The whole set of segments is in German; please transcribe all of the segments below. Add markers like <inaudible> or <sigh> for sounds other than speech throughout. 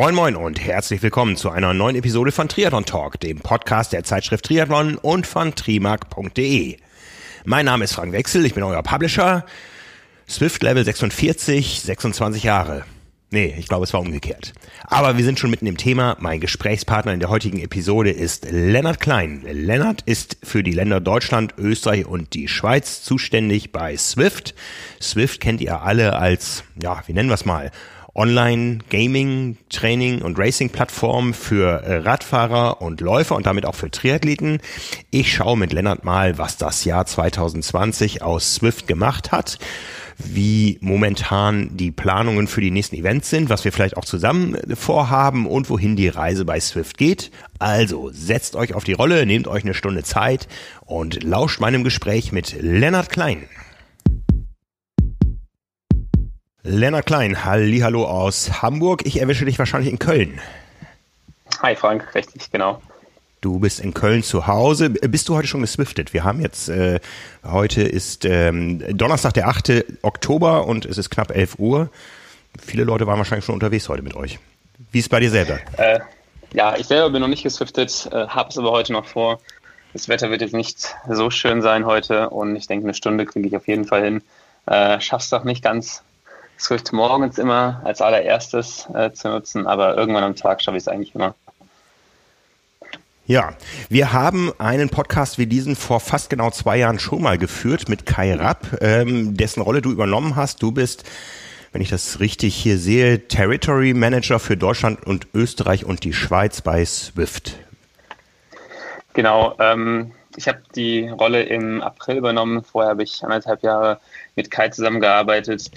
Moin Moin und herzlich willkommen zu einer neuen Episode von Triathlon Talk, dem Podcast der Zeitschrift Triathlon und von trimark.de. Mein Name ist Frank Wechsel, ich bin euer Publisher. Swift Level 46, 26 Jahre. Nee, ich glaube, es war umgekehrt. Aber wir sind schon mitten im Thema. Mein Gesprächspartner in der heutigen Episode ist Lennart Klein. Lennart ist für die Länder Deutschland, Österreich und die Schweiz zuständig bei Swift. Swift kennt ihr alle als, ja, wie nennen wir es mal, Online-Gaming, Training und Racing-Plattform für äh, Radfahrer und Läufer und damit auch für Triathleten. Ich schaue mit Lennart mal, was das Jahr 2020 aus Swift gemacht hat wie momentan die Planungen für die nächsten Events sind, was wir vielleicht auch zusammen vorhaben und wohin die Reise bei Swift geht. Also setzt euch auf die Rolle, nehmt euch eine Stunde Zeit und lauscht meinem Gespräch mit Lennart Klein. Lennart Klein, Hallo aus Hamburg. Ich erwische dich wahrscheinlich in Köln. Hi Frank, richtig, genau. Du bist in Köln zu Hause. Bist du heute schon geswiftet? Wir haben jetzt, äh, heute ist ähm, Donnerstag, der 8. Oktober und es ist knapp 11 Uhr. Viele Leute waren wahrscheinlich schon unterwegs heute mit euch. Wie ist es bei dir selber? Äh, ja, ich selber bin noch nicht geswiftet, äh, habe es aber heute noch vor. Das Wetter wird jetzt nicht so schön sein heute und ich denke, eine Stunde kriege ich auf jeden Fall hin. Äh, schaff's doch nicht ganz, Swift morgens immer als allererstes äh, zu nutzen, aber irgendwann am Tag schaffe ich es eigentlich immer. Ja, wir haben einen Podcast wie diesen vor fast genau zwei Jahren schon mal geführt mit Kai Rapp, ähm, dessen Rolle du übernommen hast. Du bist, wenn ich das richtig hier sehe, Territory Manager für Deutschland und Österreich und die Schweiz bei Swift. Genau, ähm, ich habe die Rolle im April übernommen. Vorher habe ich anderthalb Jahre mit Kai zusammengearbeitet.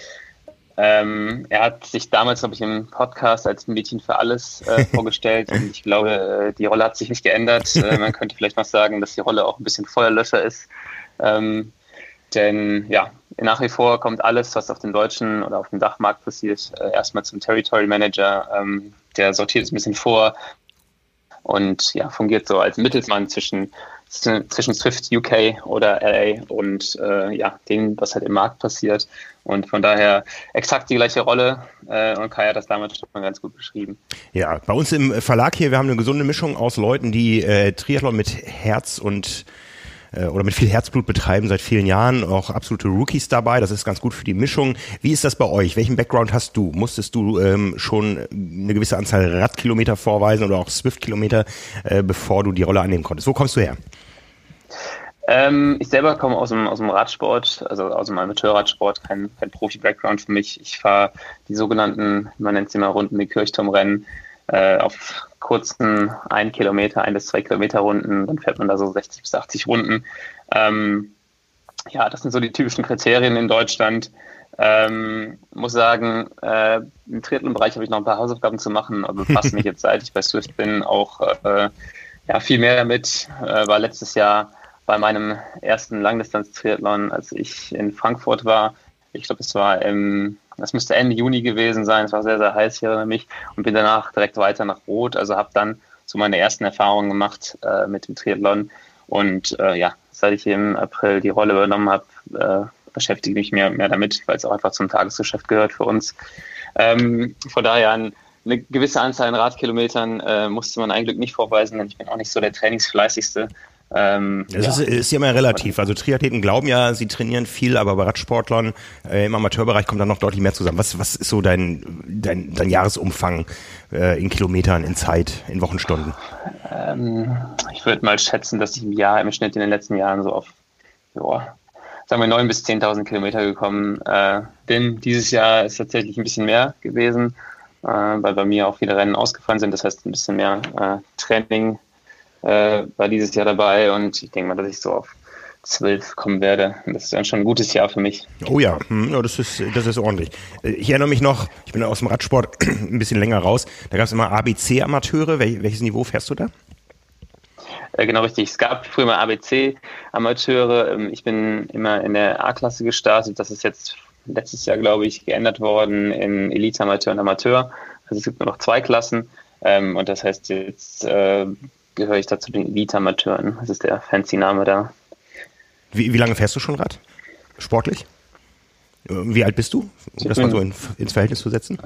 Ähm, er hat sich damals, glaube ich, im Podcast als Mädchen für alles äh, <laughs> vorgestellt und ich glaube, äh, die Rolle hat sich nicht geändert. Äh, man könnte vielleicht noch sagen, dass die Rolle auch ein bisschen Feuerlöscher ist. Ähm, denn ja, nach wie vor kommt alles, was auf dem deutschen oder auf dem Dachmarkt passiert, äh, erstmal zum Territory Manager. Ähm, der sortiert es ein bisschen vor und ja, fungiert so als Mittelsmann zwischen zwischen Swift UK oder LA und äh, ja, dem, was halt im Markt passiert. Und von daher exakt die gleiche Rolle. Äh, und Kai hat das damals schon ganz gut beschrieben. Ja, bei uns im Verlag hier, wir haben eine gesunde Mischung aus Leuten, die äh, Triathlon mit Herz und äh, oder mit viel Herzblut betreiben seit vielen Jahren, auch absolute Rookies dabei. Das ist ganz gut für die Mischung. Wie ist das bei euch? Welchen Background hast du? Musstest du ähm, schon eine gewisse Anzahl Radkilometer vorweisen oder auch Swift-Kilometer, äh, bevor du die Rolle annehmen konntest? Wo kommst du her? Ähm, ich selber komme aus dem, aus dem Radsport, also aus dem Amateurradsport, kein, kein Profi-Background für mich. Ich fahre die sogenannten, man nennt sie mal Runden, die Kirchturmrennen, äh, auf kurzen ein Kilometer, ein bis zwei Kilometer Runden, dann fährt man da so 60 bis 80 Runden. Ähm, ja, das sind so die typischen Kriterien in Deutschland. Ähm, muss sagen, äh, im Triathlon-Bereich habe ich noch ein paar Hausaufgaben zu machen, aber befasse mich <laughs> jetzt, seit ich bei Swift bin, auch äh, ja, viel mehr damit. Äh, war letztes Jahr bei meinem ersten Langdistanz-Triathlon, als ich in Frankfurt war. Ich glaube, es war im, das müsste Ende Juni gewesen sein. Es war sehr, sehr heiß hier für mich und bin danach direkt weiter nach Rot. Also habe dann so meine ersten Erfahrungen gemacht äh, mit dem Triathlon. Und äh, ja, seit ich im April die Rolle übernommen habe, äh, beschäftige ich mich mehr, mehr damit, weil es auch einfach zum Tagesgeschäft gehört für uns. Ähm, von daher ein, eine gewisse Anzahl an Radkilometern äh, musste man eigentlich nicht vorweisen, denn ich bin auch nicht so der trainingsfleißigste. Ähm, das ja. Ist, ist ja immer relativ. Also Triathleten glauben ja, sie trainieren viel, aber bei Radsportlern äh, im Amateurbereich kommt dann noch deutlich mehr zusammen. Was, was ist so dein, dein, dein Jahresumfang äh, in Kilometern, in Zeit, in Wochenstunden? Ähm, ich würde mal schätzen, dass ich im Jahr im Schnitt in den letzten Jahren so auf, ja, sagen wir 9.000 bis 10.000 Kilometer gekommen äh, bin. Dieses Jahr ist tatsächlich ein bisschen mehr gewesen, äh, weil bei mir auch viele Rennen ausgefallen sind. Das heißt, ein bisschen mehr äh, Training äh, war dieses Jahr dabei und ich denke mal, dass ich so auf zwölf kommen werde. Das ist dann schon ein gutes Jahr für mich. Oh ja, hm, ja das, ist, das ist ordentlich. Äh, ich erinnere mich noch, ich bin aus dem Radsport <clears throat> ein bisschen länger raus, da gab es immer ABC-Amateure. Wel welches Niveau fährst du da? Äh, genau richtig. Es gab früher mal ABC-Amateure. Ähm, ich bin immer in der A-Klasse gestartet. Das ist jetzt letztes Jahr, glaube ich, geändert worden in Elite-Amateur und Amateur. Also es gibt nur noch zwei Klassen. Ähm, und das heißt jetzt äh, gehöre ich da zu den Elite-Amateuren. Das ist der fancy Name da. Wie, wie lange fährst du schon Rad? Sportlich? Wie alt bist du, um das mal so in, ins Verhältnis zu setzen?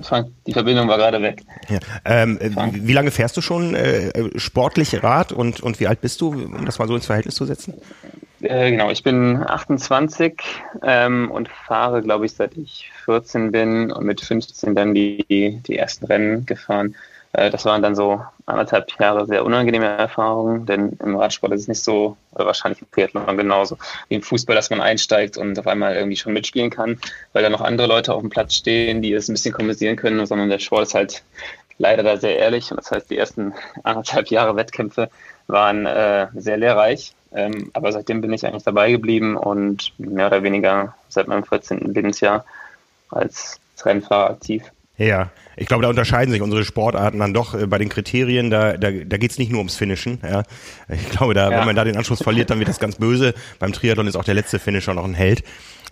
Die Verbindung war gerade weg. Ja. Ähm, wie lange fährst du schon äh, sportlich Rad und, und wie alt bist du, um das mal so ins Verhältnis zu setzen? Äh, genau, ich bin 28 ähm, und fahre, glaube ich, seit ich 14 bin und mit 15 dann die, die ersten Rennen gefahren. Äh, das waren dann so anderthalb Jahre sehr unangenehme Erfahrungen, denn im Radsport ist es nicht so, wahrscheinlich im Triathlon genauso, wie im Fußball, dass man einsteigt und auf einmal irgendwie schon mitspielen kann, weil da noch andere Leute auf dem Platz stehen, die es ein bisschen kompensieren können, sondern der Sport ist halt leider da sehr ehrlich und das heißt, die ersten anderthalb Jahre Wettkämpfe waren äh, sehr lehrreich. Ähm, aber seitdem bin ich eigentlich dabei geblieben und mehr oder weniger seit meinem 14. Lebensjahr als Rennfahrer aktiv. Ja, ich glaube, da unterscheiden sich unsere Sportarten dann doch äh, bei den Kriterien. Da, da, da geht es nicht nur ums Finishen. Ja. Ich glaube, da, ja. wenn man da den Anschluss verliert, dann wird das ganz böse. Beim Triathlon ist auch der letzte Finisher noch ein Held.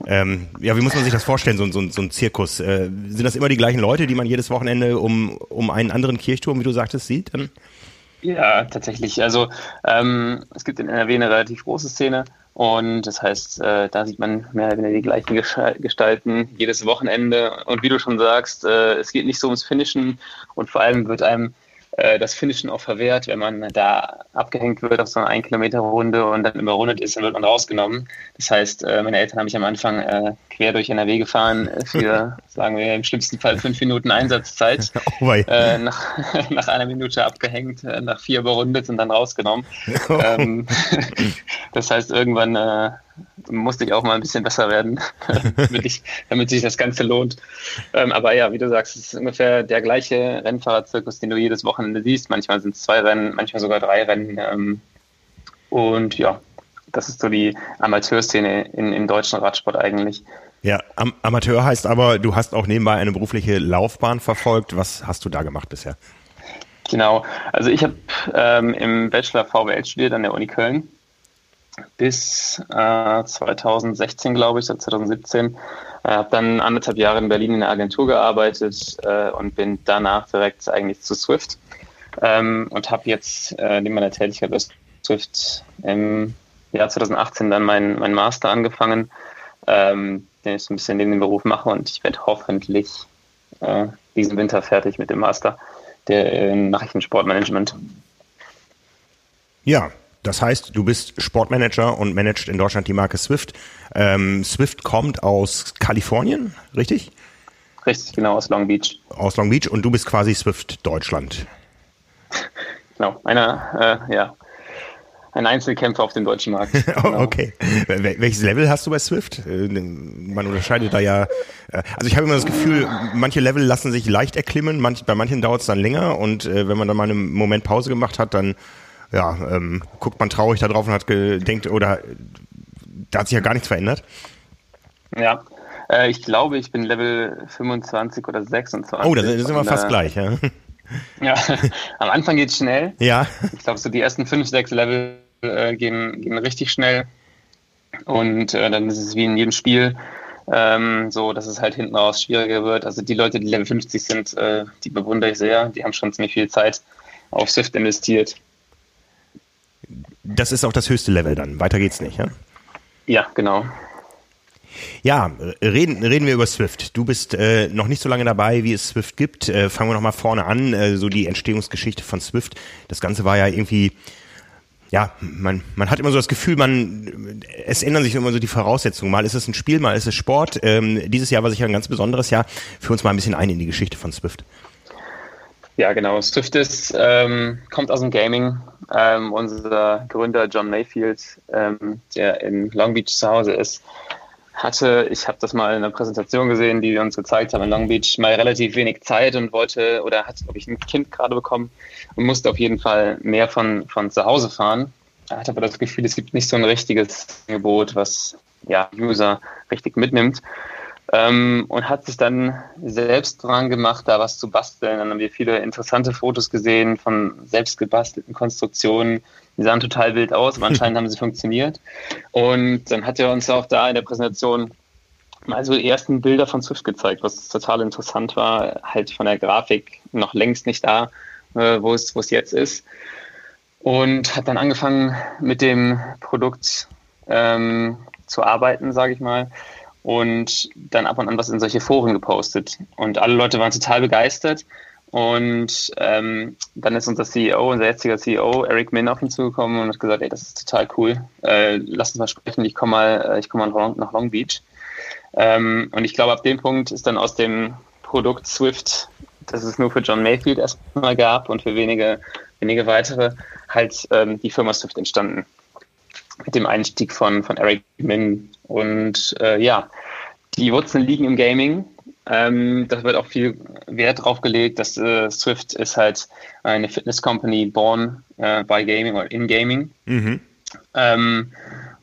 Ähm, ja, wie muss man sich das vorstellen, so, so, so ein Zirkus? Äh, sind das immer die gleichen Leute, die man jedes Wochenende um, um einen anderen Kirchturm, wie du sagtest, sieht? Dann? Ja, tatsächlich. Also ähm, es gibt in NRW eine relativ große Szene und das heißt, äh, da sieht man mehr oder weniger die gleichen Gestalten jedes Wochenende. Und wie du schon sagst, äh, es geht nicht so ums Finishen und vor allem wird einem äh, das Finishen auch verwehrt, wenn man da abgehängt wird auf so einer 1 Kilometer Runde und dann überrundet ist, dann wird man rausgenommen. Das heißt, äh, meine Eltern haben mich am Anfang äh, quer durch NRW gefahren für, <laughs> sagen wir im schlimmsten Fall fünf Minuten Einsatzzeit. <laughs> Oh äh, nach, <laughs> nach einer Minute abgehängt, nach vier überrundet und dann rausgenommen. Oh. Ähm, das heißt, irgendwann musste ich auch mal ein bisschen besser werden, <laughs> damit, ich, damit sich das Ganze lohnt. Ähm, aber ja, wie du sagst, es ist ungefähr der gleiche Rennfahrerzirkus, den du jedes Wochenende siehst. Manchmal sind es zwei Rennen, manchmal sogar drei Rennen. Ähm, und ja, das ist so die Amateurszene in, im deutschen Radsport eigentlich. Ja, Am Amateur heißt aber, du hast auch nebenbei eine berufliche Laufbahn verfolgt. Was hast du da gemacht bisher? Genau, also ich habe ähm, im Bachelor VWL studiert an der Uni Köln bis äh, 2016, glaube ich, oder 2017. Äh, habe dann anderthalb Jahre in Berlin in der Agentur gearbeitet äh, und bin danach direkt eigentlich zu Swift ähm, und habe jetzt äh, neben meiner Tätigkeit bei Swift im Jahr 2018 dann meinen mein Master angefangen, ähm, den ich so ein bisschen neben dem Beruf mache und ich werde hoffentlich äh, diesen Winter fertig mit dem Master der in Nachrichtensportmanagement. Ja, das heißt, du bist Sportmanager und managst in Deutschland die Marke Swift. Ähm, Swift kommt aus Kalifornien, richtig? Richtig, genau, aus Long Beach. Aus Long Beach und du bist quasi Swift Deutschland. <laughs> Genau, einer, äh, ja, ein Einzelkämpfer auf dem deutschen Markt. <laughs> Genau. okay. Welches Level hast du bei Swift? Äh, man unterscheidet da ja. Äh, also ich habe immer das Gefühl, manche Level lassen sich leicht erklimmen, manch, bei manchen dauert es dann länger und äh, wenn man dann mal einen Moment Pause gemacht hat, dann ja, ähm, guckt man traurig da drauf und hat gedenkt, oder da hat sich ja gar nichts verändert. Ja, äh, ich glaube, ich bin Level 25 oder 26. Oh, da sind wir fast gleich, ja. Ja, <laughs> am Anfang geht es schnell. Ja. Ich glaube, so die ersten 5, 6 Level äh, gehen, gehen richtig schnell. Und äh, dann ist es wie in jedem Spiel ähm, so, dass es halt hinten raus schwieriger wird. Also die Leute, die Level 50 sind, äh, die bewundere ich sehr. Die haben schon ziemlich viel Zeit auf Swift investiert. Das ist auch das höchste Level dann. Weiter geht's nicht, ja? Ja, genau. Ja, reden, reden wir über Swift. Du bist äh, noch nicht so lange dabei, wie es Swift gibt. Äh, fangen wir noch mal vorne an, äh, so die Entstehungsgeschichte von Swift. Das Ganze war ja irgendwie, ja, man, man hat immer so das Gefühl, man, es ändern sich immer so die Voraussetzungen. Mal ist es ein Spiel, mal ist es Sport. Ähm, dieses Jahr war sicher ein ganz besonderes Jahr. Für uns mal ein bisschen ein in die Geschichte von Swift. Ja, genau. Swift ist, ähm, kommt aus dem Gaming. Ähm, unser Gründer John Mayfield, ähm, der in Long Beach zu Hause ist, hatte, ich habe das mal in einer Präsentation gesehen, die wir uns gezeigt haben in Long Beach, mal relativ wenig Zeit und wollte oder hat, glaube ich, ein Kind gerade bekommen und musste auf jeden Fall mehr von, von zu Hause fahren. Er hat aber das Gefühl, es gibt nicht so ein richtiges Angebot, was ja, User richtig mitnimmt ähm, und hat sich dann selbst dran gemacht, da was zu basteln. Dann haben wir viele interessante Fotos gesehen von selbst gebastelten Konstruktionen. Die sahen total wild aus, aber <laughs> anscheinend haben sie funktioniert. Und dann hat er uns auch da in der Präsentation mal so die ersten Bilder von Swift gezeigt, was total interessant war. Halt von der Grafik noch längst nicht da, äh, wo es, jetzt ist. Und hat dann angefangen mit dem Produkt ähm, zu arbeiten, sage ich mal und dann ab und an was in solche Foren gepostet. Und alle Leute waren total begeistert. Und ähm, dann ist unser CEO, unser jetziger CEO, Eric Min, auf ihn zugekommen und hat gesagt, ey, das ist total cool. Äh, lass uns mal sprechen, ich komme mal, äh, ich komme mal nach Long Beach. Ähm, und ich glaube, ab dem Punkt ist dann aus dem Produkt Swift, das es nur für John Mayfield erstmal gab und für wenige, wenige weitere, halt ähm, die Firma Swift entstanden. Mit dem Einstieg von, von Eric Min. Und äh, ja, die Wurzeln liegen im Gaming. Ähm, da wird auch viel Wert drauf gelegt, dass äh, Swift ist halt eine Fitness Company born äh, by Gaming oder in Gaming. Mhm. Ähm,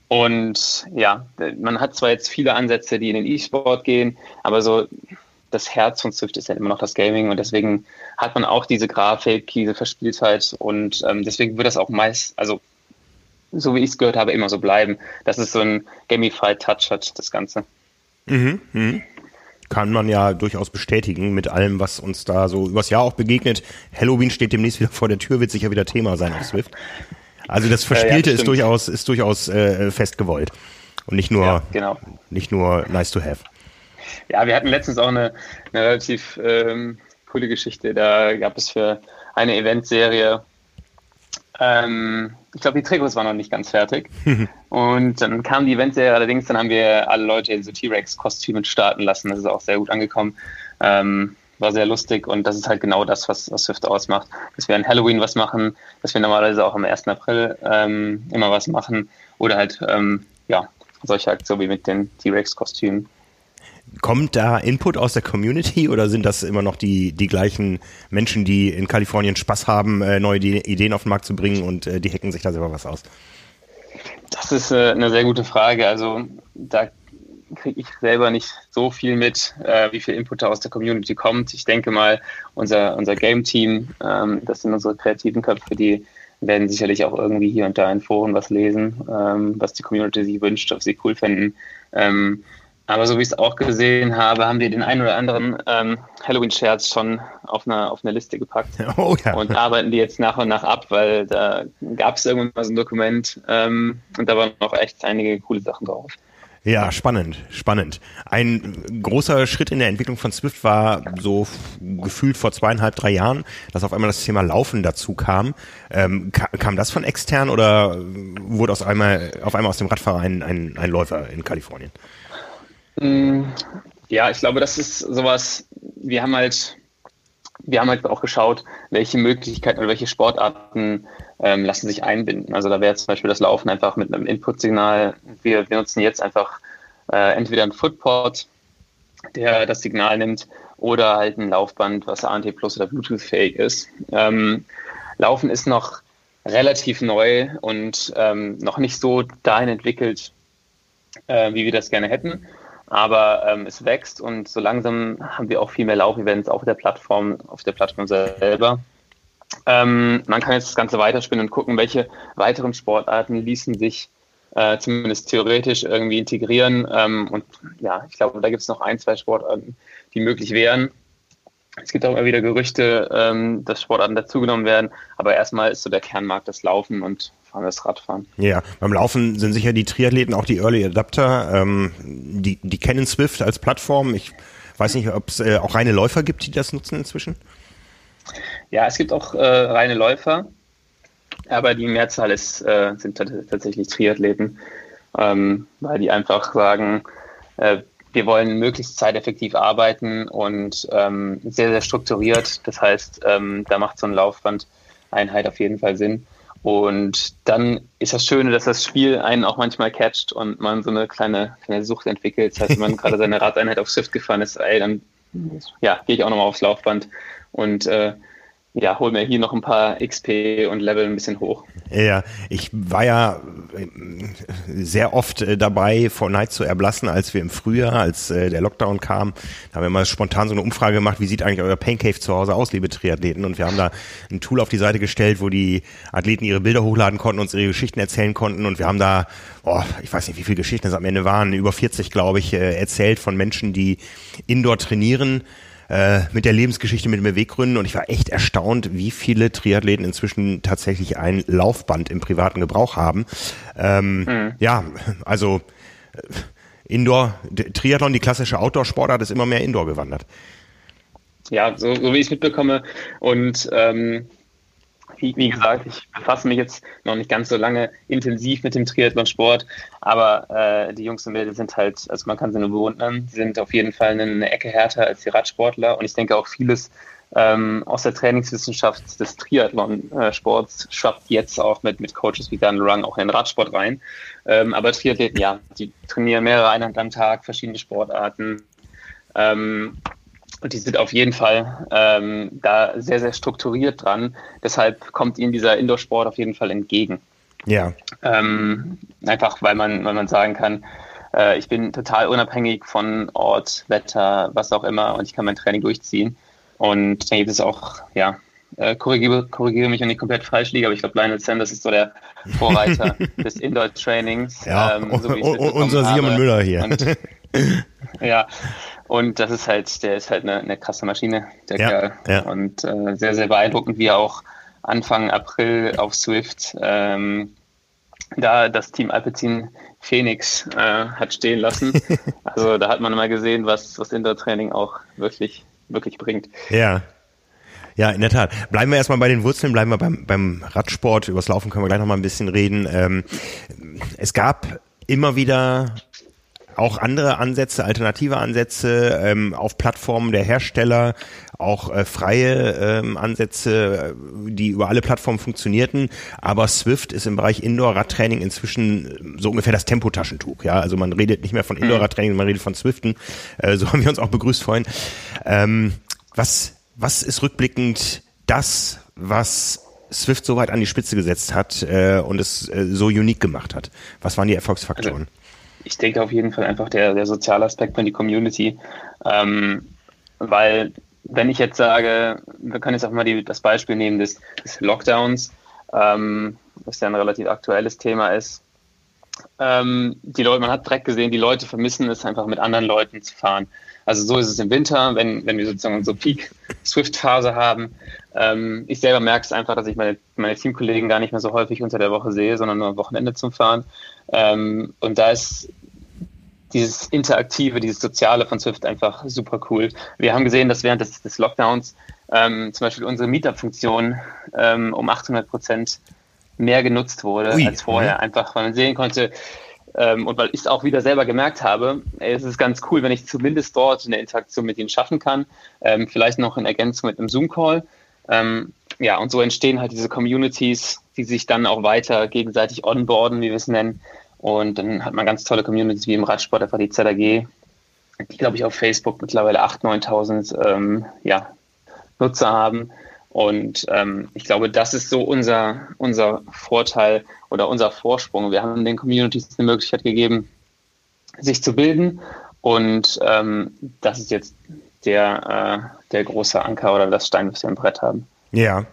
und ja, man hat zwar jetzt viele Ansätze, die in den E-Sport gehen, aber so das Herz von Swift ist ja immer noch das Gaming und deswegen hat man auch diese Grafik, diese Verspieltheit und ähm, deswegen wird das auch meist, also so wie ich es gehört habe, immer so bleiben, dass es so ein Gamified Touch hat, das Ganze. Mhm, mh. Kann man ja durchaus bestätigen mit allem, was uns da so übers Jahr auch begegnet. Halloween steht demnächst wieder vor der Tür, wird sicher wieder Thema sein auf Swift. Also das Verspielte <laughs> ja, ja, ist durchaus, ist durchaus äh, fest gewollt. Und nicht nur, ja, genau. nicht nur nice to have. Ja, wir hatten letztens auch eine, eine relativ ähm, coole Geschichte. Da gab es für eine Eventserie, ähm, ich glaube, die Trikots waren noch nicht ganz fertig. <laughs> und dann kam die Eventserie allerdings, dann haben wir alle Leute in so T-Rex-Kostümen starten lassen. Das ist auch sehr gut angekommen. Ähm, war sehr lustig und das ist halt genau das, was, was Swift ausmacht. Dass wir an Halloween was machen, dass wir normalerweise auch am 1. April ähm, immer was machen oder halt, ähm, ja, solche Aktionen wie mit den T-Rex-Kostümen. Kommt da Input aus der Community oder sind das immer noch die, die gleichen Menschen, die in Kalifornien Spaß haben, äh, neue Ideen auf den Markt zu bringen und äh, die hacken sich da selber was aus? Das ist äh, eine sehr gute Frage. Also da kriege ich selber nicht so viel mit, äh, wie viel Input da aus der Community kommt. Ich denke mal, unser, unser Game-Team, ähm, das sind unsere kreativen Köpfe, die werden sicherlich auch irgendwie hier und da in Foren was lesen, ähm, was die Community sich wünscht, was sie cool finden. Ähm, aber so wie ich es auch gesehen habe, haben wir den einen oder anderen ähm, Halloween-Scherz schon auf einer auf eine Liste gepackt <laughs> oh, ja. und arbeiten die jetzt nach und nach ab, weil da gab es irgendwann mal so ein Dokument ähm, und da waren noch echt einige coole Sachen drauf. Ja, spannend, spannend. Ein großer Schritt in der Entwicklung von Swift war so gefühlt vor zweieinhalb, drei Jahren, dass auf einmal das Thema Laufen dazu kam. Ähm, kam das von extern oder wurde aus einmal, auf einmal aus dem Radfahrer ein, ein, ein Läufer in Kalifornien? Mm, ja, ich glaube, das ist sowas, wir haben halt, wir haben halt auch geschaut, welche Möglichkeiten oder welche Sportarten ähm, lassen sich einbinden. Also da wäre zum Beispiel das Laufen einfach mit einem Input-Signal. Wir, wir nutzen jetzt einfach äh, entweder ein Footport, der das Signal nimmt, oder halt ein Laufband, was ANT Plus oder Bluetooth-fähig ist. Ähm, Laufen ist noch relativ neu und ähm, noch nicht so dahin entwickelt, äh, wie wir das gerne hätten. Aber ähm, es wächst und so langsam haben wir auch viel mehr Laufevents auf der Plattform, auf der Plattform selber. Ähm, man kann jetzt das Ganze weiterspinnen und gucken, welche weiteren Sportarten ließen sich äh, zumindest theoretisch irgendwie integrieren. Ähm, und ja, ich glaube, da gibt es noch ein, zwei Sportarten, die möglich wären. Es gibt auch immer wieder Gerüchte, ähm, dass Sportarten dazugenommen werden, aber erstmal ist so der Kernmarkt das Laufen und allem das Radfahren. Ja, beim Laufen sind sicher die Triathleten auch die Early Adapter. Ähm, die, die kennen Swift als Plattform. Ich weiß nicht, ob es äh, auch reine Läufer gibt, die das nutzen inzwischen. Ja, es gibt auch äh, reine Läufer, aber die Mehrzahl ist, äh, sind tatsächlich Triathleten, ähm, weil die einfach sagen, äh, wir wollen möglichst zeiteffektiv arbeiten und ähm, sehr, sehr strukturiert. Das heißt, ähm, da macht so ein Laufband-Einheit auf jeden Fall Sinn. Und dann ist das Schöne, dass das Spiel einen auch manchmal catcht und man so eine kleine, kleine Sucht entwickelt. Das heißt, wenn man gerade seine Radeinheit auf Swift gefahren ist, ey, dann ja, gehe ich auch nochmal aufs Laufband und äh, ja, hol mir hier noch ein paar XP und Level ein bisschen hoch. Ja, ich war ja äh, sehr oft äh, dabei, Fortnite zu erblassen, als wir im Frühjahr, als äh, der Lockdown kam, da haben wir mal spontan so eine Umfrage gemacht, wie sieht eigentlich euer Pancave zu Hause aus, liebe Triathleten? Und wir haben da ein Tool auf die Seite gestellt, wo die Athleten ihre Bilder hochladen konnten, uns ihre Geschichten erzählen konnten und wir haben da, oh, ich weiß nicht, wie viele Geschichten es am Ende waren, über 40, glaube ich, erzählt von Menschen, die indoor trainieren äh, mit der Lebensgeschichte mit den Beweggründen und ich war echt erstaunt, wie viele Triathleten inzwischen tatsächlich ein Laufband im privaten Gebrauch haben. Ähm, mhm. Ja, also Indoor, Triathlon, die klassische Outdoor-Sportart, ist immer mehr Indoor gewandert. Ja, so, so wie ich es mitbekomme. Und ähm, wie, wie, gesagt, ich befasse mich jetzt noch nicht ganz so lange intensiv mit dem Triathlon-Sport, aber äh, die Jungs und Mädels sind halt, also man kann sie nur bewundern, sind auf jeden Fall eine Ecke härter als die Radsportler und ich denke auch vieles ähm, aus der Trainingswissenschaft des Triathlon-Sports schwappt jetzt auch mit, mit Coaches wie Dan Rung auch in den Radsport rein. Ähm, aber Triathleten, ja, die trainieren mehrere Einheiten am Tag, verschiedene Sportarten. Ähm, und die sind auf jeden Fall ähm, da sehr, sehr strukturiert dran. Deshalb kommt ihnen dieser Indoor-Sport auf jeden Fall entgegen. Ja. Ähm, einfach, weil man, weil man sagen kann, äh, ich bin total unabhängig von Ort, Wetter, was auch immer und ich kann mein Training durchziehen. Und dann gibt es auch, ja, äh, korrigiere, korrigiere mich, wenn ich komplett falsch liege, aber ich glaube, Lionel Sanders ist so der Vorreiter <laughs> des Indoor-Trainings. Ja, ähm, so unser Simon Müller hier. Und, ja, und das ist halt, der ist halt eine, eine krasse Maschine, der ja, Kerl. Ja. Und äh, sehr, sehr beeindruckend, wie er auch Anfang April auf Swift ähm, da das Team Alpecin Phoenix äh, hat stehen lassen. <laughs> also da hat man mal gesehen, was, was Indoor-Training auch wirklich wirklich bringt. Ja. Ja, in der Tat. Bleiben wir erstmal bei den Wurzeln, bleiben wir beim, beim Radsport. Übers Laufen können wir gleich nochmal ein bisschen reden. Ähm, es gab immer wieder auch andere Ansätze, alternative Ansätze ähm, auf Plattformen der Hersteller, auch äh, freie ähm, Ansätze, die über alle Plattformen funktionierten. Aber Swift ist im Bereich Indoor-Radtraining inzwischen so ungefähr das Tempotaschentuch. Ja, also man redet nicht mehr von Indoor-Radtraining, man redet von Swiften. Äh, so <laughs> haben wir uns auch begrüßt vorhin. Ähm, was, was ist rückblickend das, was Swift so weit an die Spitze gesetzt hat äh, und es äh, so unique gemacht hat? Was waren die Erfolgsfaktoren? Also ich denke auf jeden Fall einfach der, der soziale Aspekt von die Community. Ähm, weil, wenn ich jetzt sage, wir können jetzt auch mal die, das Beispiel nehmen des, des Lockdowns, ähm, was ja ein relativ aktuelles Thema ist. Ähm, die Leute, man hat direkt gesehen, die Leute vermissen es einfach mit anderen Leuten zu fahren. Also so ist es im Winter, wenn, wenn wir sozusagen unsere Peak-Swift-Phase haben. Ähm, ich selber merke es einfach, dass ich meine, meine Teamkollegen gar nicht mehr so häufig unter der Woche sehe, sondern nur am Wochenende zum Fahren. Ähm, und da ist dieses Interaktive, dieses Soziale von Swift einfach super cool. Wir haben gesehen, dass während des, des Lockdowns ähm, zum Beispiel unsere Meetup-Funktion ähm, um 800 Prozent mehr genutzt wurde Ui, als vorher. Ja. Einfach, weil man sehen konnte, ähm, und weil ich es auch wieder selber gemerkt habe, ey, es ist ganz cool, wenn ich zumindest dort eine Interaktion mit ihnen schaffen kann, ähm, vielleicht noch in Ergänzung mit einem Zoom-Call. Ähm, ja, und so entstehen halt diese Communities, die sich dann auch weiter gegenseitig onboarden, wie wir es nennen. Und dann hat man ganz tolle Communities wie im Radsport, einfach die ZAG, die, glaube ich, auf Facebook mittlerweile 8.000, 9.000 ähm, ja, Nutzer haben. Und ähm, ich glaube, das ist so unser, unser Vorteil oder unser Vorsprung. Wir haben den Communities eine Möglichkeit gegeben, sich zu bilden. Und ähm, das ist jetzt der, äh, der große Anker oder das Stein, was wir im Brett haben. Ja.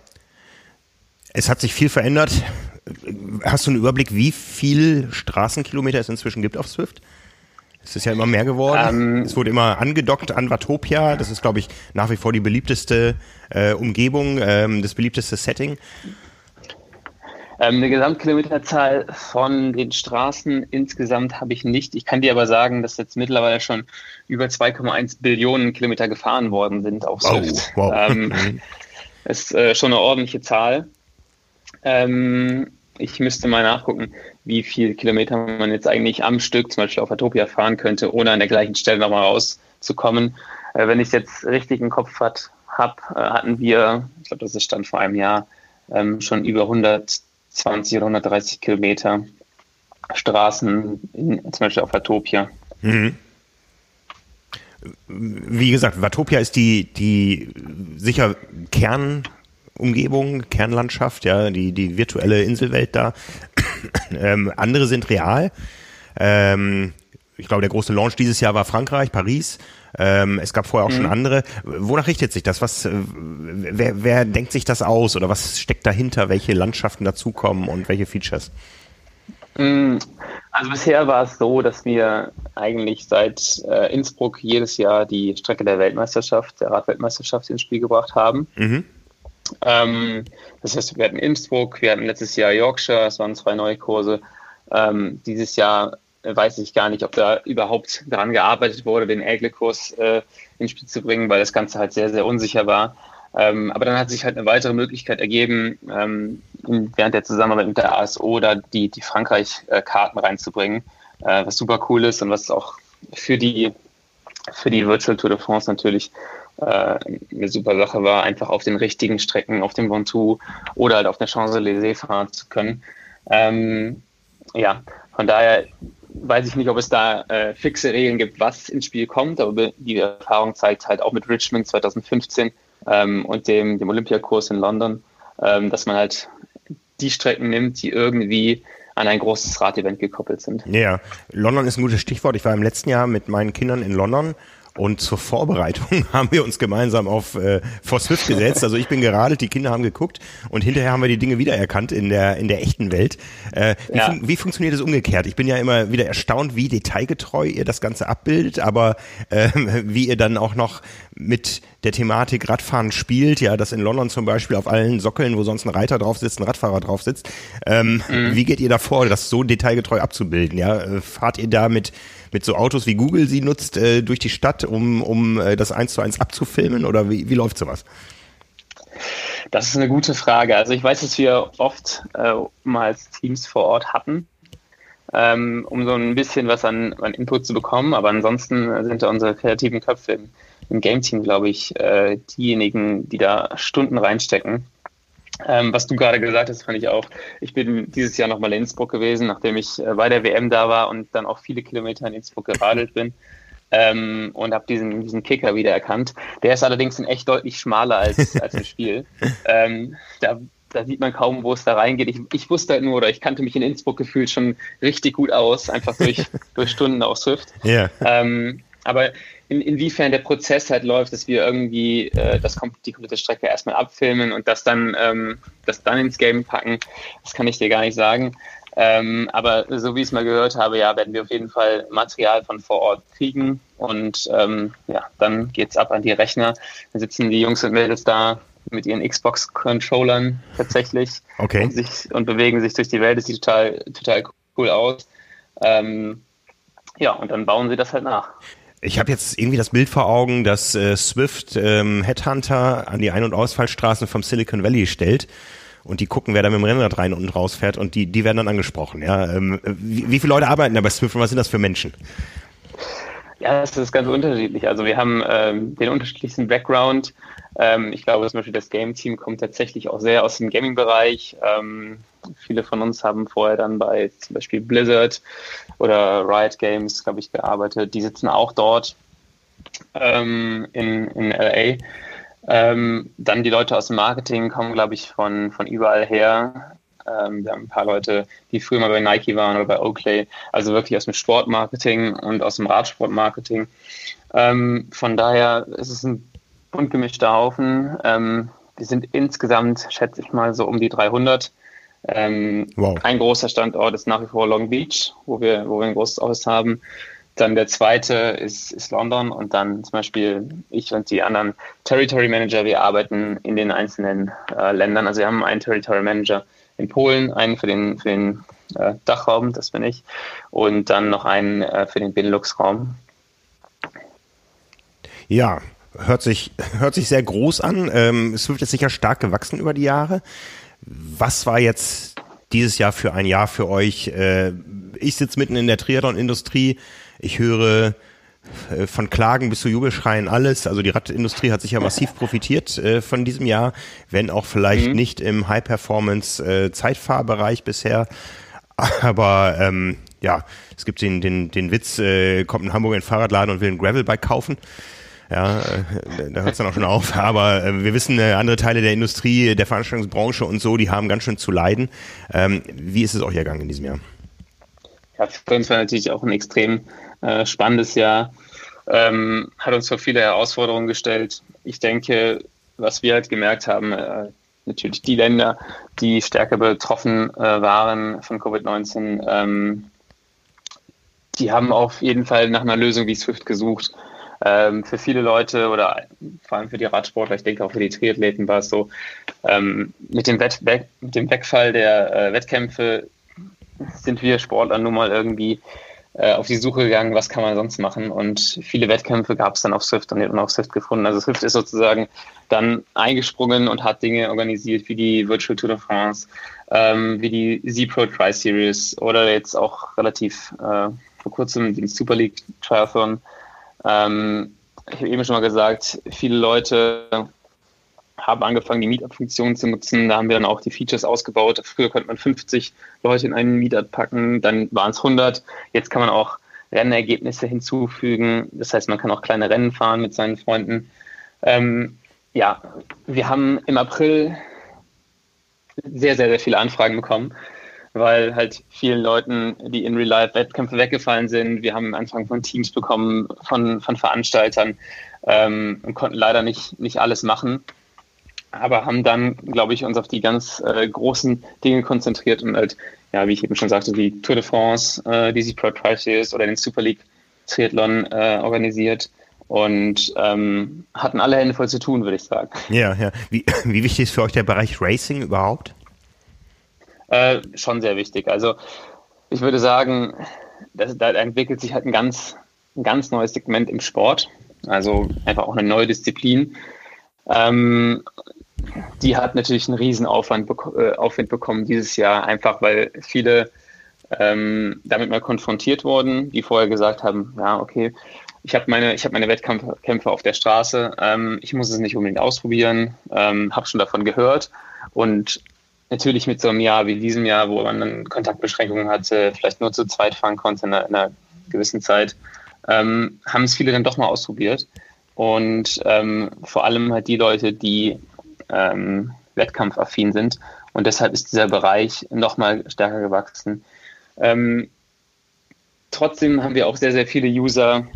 Es hat sich viel verändert. Hast du einen Überblick, wie viel Straßenkilometer es inzwischen gibt auf Swift? Es ist ja immer mehr geworden. Ähm, es wurde immer angedockt an Watopia. Das ist, glaube ich, nach wie vor die beliebteste äh, Umgebung, ähm, das beliebteste Setting. Ähm, eine Gesamtkilometerzahl von den Straßen insgesamt habe ich nicht. Ich kann dir aber sagen, dass jetzt mittlerweile schon über 2,1 Billionen Kilometer gefahren worden sind auf Swift. Wow, wow. Ähm, mhm. ist äh, schon eine ordentliche Zahl. Ähm, ich müsste mal nachgucken, wie viel Kilometer man jetzt eigentlich am Stück zum Beispiel auf Atopia fahren könnte, ohne an der gleichen Stelle nochmal rauszukommen. Äh, wenn ich es jetzt richtig im Kopf habe, äh, hatten wir, ich glaube, das ist Stand vor einem Jahr, ähm, schon über 120 oder 130 Kilometer Straßen, in, zum Beispiel auf Atopia. Mhm. Wie gesagt, Watopia ist die, die sicher Kern Umgebung, Kernlandschaft, ja, die, die virtuelle Inselwelt da. <clears throat> ähm, andere sind real. Ähm, ich glaube, der große Launch dieses Jahr war Frankreich, Paris. Ähm, es gab vorher auch mhm. schon andere. Wonach richtet sich das? Was, äh, wer, wer denkt sich das aus oder was steckt dahinter? Welche Landschaften dazukommen und welche Features? Mhm. Also bisher war es so, dass wir eigentlich seit äh, Innsbruck jedes Jahr die Strecke der Weltmeisterschaft, der Radweltmeisterschaft ins Spiel gebracht haben. Mhm. Ähm, das heißt, wir hatten Innsbruck, wir hatten letztes Jahr Yorkshire, es waren zwei neue Kurse. Ähm, dieses Jahr weiß ich gar nicht, ob da überhaupt daran gearbeitet wurde, den Ägle-Kurs äh, ins Spiel zu bringen, weil das Ganze halt sehr, sehr unsicher war. Ähm, aber dann hat sich halt eine weitere Möglichkeit ergeben, ähm, während der Zusammenarbeit mit der ASO da die, die Frankreich-Karten reinzubringen, äh, was super cool ist und was auch für die, für die Virtual Tour de France natürlich äh, eine super Sache war, einfach auf den richtigen Strecken, auf dem Ventoux oder halt auf der Champs-Élysées fahren zu können. Ähm, ja, von daher weiß ich nicht, ob es da äh, fixe Regeln gibt, was ins Spiel kommt, aber die Erfahrung zeigt halt auch mit Richmond 2015 ähm, und dem, dem Olympiakurs in London, ähm, dass man halt die Strecken nimmt, die irgendwie an ein großes Radevent gekoppelt sind. Ja, London ist ein gutes Stichwort. Ich war im letzten Jahr mit meinen Kindern in London und zur Vorbereitung <laughs> haben wir uns gemeinsam auf äh, vor Swift gesetzt. Also ich bin geradelt, die Kinder haben geguckt und hinterher haben wir die Dinge wiedererkannt in der in der echten Welt. Äh, wie, ja. fun wie funktioniert das umgekehrt? Ich bin ja immer wieder erstaunt, wie detailgetreu ihr das Ganze abbildet, aber äh, <laughs> wie ihr dann auch noch mit der Thematik Radfahren spielt, ja, dass in London zum Beispiel auf allen Sockeln, wo sonst ein Reiter drauf sitzt, ein Radfahrer drauf sitzt. Ähm, mhm. Wie geht ihr da vor, das so detailgetreu abzubilden? Ja, äh, fahrt ihr da mit mit so Autos wie Google sie nutzt äh, durch die Stadt, um, um äh, das eins zu eins abzufilmen oder wie, wie läuft sowas? Das ist eine gute Frage. Also ich weiß, dass wir oft äh, mal Teams vor Ort hatten, ähm, um so ein bisschen was an, an, Input zu bekommen. Aber ansonsten sind da unsere kreativen Köpfe im, im Game-Team, glaube ich, äh, diejenigen, die da Stunden reinstecken. Ähm, was du gerade gesagt hast, fand ich auch. Ich bin dieses Jahr nochmal in Innsbruck gewesen, nachdem ich äh, bei der WM da war und dann auch viele Kilometer in Innsbruck geradelt bin. Ähm, und habe diesen, diesen Kicker wieder erkannt. Der ist allerdings in echt deutlich schmaler als, <laughs> als im Spiel. Ähm, da, da sieht man kaum, wo es da reingeht. Ich, ich wusste halt nur, oder ich kannte mich in Innsbruck gefühlt schon richtig gut aus, einfach durch, <laughs> durch Stunden auf Swift. Yeah. Ähm, aber in, inwiefern der Prozess halt läuft, dass wir irgendwie äh, das, die komplette Strecke erstmal abfilmen und das dann, ähm, das dann ins Game packen, das kann ich dir gar nicht sagen. Ähm, aber so wie ich es mal gehört habe, ja, werden wir auf jeden Fall Material von vor Ort kriegen und ähm, ja, dann geht's ab an die Rechner. Dann sitzen die Jungs und Mädels da mit ihren Xbox-Controllern tatsächlich okay. und, sich, und bewegen sich durch die Welt. Das sieht total, total cool aus. Ähm, ja, und dann bauen sie das halt nach. Ich habe jetzt irgendwie das Bild vor Augen, dass äh, Swift ähm, Headhunter an die Ein- und Ausfallstraßen vom Silicon Valley stellt und die gucken, wer da mit dem Rennrad rein und raus fährt und die, die werden dann angesprochen. Ja, ähm, wie, wie viele Leute arbeiten da bei Swift und was sind das für Menschen? Ja, das ist ganz unterschiedlich. Also wir haben ähm, den unterschiedlichsten Background. Ähm, ich glaube, zum Beispiel das Game-Team kommt tatsächlich auch sehr aus dem Gaming-Bereich. Ähm, viele von uns haben vorher dann bei zum Beispiel Blizzard oder Riot Games, glaube ich, gearbeitet. Die sitzen auch dort ähm, in, in LA. Ähm, dann die Leute aus dem Marketing kommen, glaube ich, von, von überall her. Ähm, wir haben ein paar Leute, die früher mal bei Nike waren oder bei Oakley, also wirklich aus dem Sportmarketing und aus dem Radsportmarketing. Ähm, von daher ist es ein bunt gemischter Haufen. Ähm, wir sind insgesamt, schätze ich mal, so um die 300. Ähm, wow. Ein großer Standort ist nach wie vor Long Beach, wo wir, wo wir ein großes Office haben. Dann der zweite ist, ist London und dann zum Beispiel ich und die anderen Territory Manager, wir arbeiten in den einzelnen äh, Ländern. Also wir haben einen Territory Manager in Polen, einen für den, für den äh, Dachraum, das bin ich, und dann noch einen äh, für den Benelux-Raum. Ja, hört sich, <laughs> hört sich sehr groß an. Ähm, es wird jetzt sicher stark gewachsen über die Jahre. Was war jetzt dieses Jahr für ein Jahr für euch? Äh, ich sitze mitten in der Triathlon-Industrie. Ich höre von Klagen bis zu Jubelschreien alles. Also die Radindustrie hat sich ja massiv <laughs> profitiert äh, von diesem Jahr, wenn auch vielleicht mhm. nicht im High-Performance-Zeitfahrbereich bisher. Aber ähm, ja, es gibt den, den, den Witz, äh, kommt in Hamburg in den Fahrradladen und will ein Gravelbike kaufen. Ja, äh, da hört es dann auch schon auf. Aber äh, wir wissen, äh, andere Teile der Industrie, der Veranstaltungsbranche und so, die haben ganz schön zu leiden. Ähm, wie ist es euch ergangen in diesem Jahr? Ja, für uns war natürlich auch ein extrem äh, spannendes Jahr. Ähm, hat uns vor viele Herausforderungen gestellt. Ich denke, was wir halt gemerkt haben, äh, natürlich die Länder, die stärker betroffen äh, waren von Covid-19, ähm, die haben auf jeden Fall nach einer Lösung wie Swift gesucht ähm, für viele Leute oder vor allem für die Radsportler, ich denke auch für die Triathleten war es so, ähm, mit, dem Wett mit dem Wegfall der äh, Wettkämpfe sind wir Sportler nun mal irgendwie auf die Suche gegangen, was kann man sonst machen. Und viele Wettkämpfe gab es dann auf Swift und auf Swift gefunden. Also Swift ist sozusagen dann eingesprungen und hat Dinge organisiert wie die Virtual Tour de France, ähm, wie die Z-Pro Tri-Series oder jetzt auch relativ äh, vor kurzem den Super League Triathlon. Ähm, ich habe eben schon mal gesagt, viele Leute haben angefangen, die Meetup-Funktion zu nutzen. Da haben wir dann auch die Features ausgebaut. Früher konnte man 50 Leute in einen Meetup packen, dann waren es 100. Jetzt kann man auch Rennergebnisse hinzufügen. Das heißt, man kann auch kleine Rennen fahren mit seinen Freunden. Ähm, ja, wir haben im April sehr, sehr, sehr viele Anfragen bekommen, weil halt vielen Leuten, die in Real-Life-Wettkämpfe weggefallen sind, wir haben Anfragen von Teams bekommen, von, von Veranstaltern ähm, und konnten leider nicht, nicht alles machen aber haben dann, glaube ich, uns auf die ganz äh, großen Dinge konzentriert und halt, ja, wie ich eben schon sagte, die Tour de France, äh, die Pro Series oder den Super League Triathlon äh, organisiert und ähm, hatten alle Hände voll zu tun, würde ich sagen. Ja, ja. Wie, <laughs> wie wichtig ist für euch der Bereich Racing überhaupt? Äh, schon sehr wichtig. Also ich würde sagen, das, da entwickelt sich halt ein ganz, ein ganz neues Segment im Sport. Also einfach auch eine neue Disziplin. Ähm, die hat natürlich einen riesen Aufwand, äh, Aufwind bekommen dieses Jahr, einfach weil viele ähm, damit mal konfrontiert wurden, die vorher gesagt haben, ja, okay, ich habe meine, hab meine Wettkämpfe auf der Straße, ähm, ich muss es nicht unbedingt ausprobieren, ähm, habe schon davon gehört und natürlich mit so einem Jahr wie diesem Jahr, wo man dann Kontaktbeschränkungen hatte, vielleicht nur zu zweit fahren konnte in einer, in einer gewissen Zeit, ähm, haben es viele dann doch mal ausprobiert. Und ähm, vor allem halt die Leute, die ähm, wettkampfaffin sind. Und deshalb ist dieser Bereich nochmal stärker gewachsen. Ähm, trotzdem haben wir auch sehr, sehr viele User,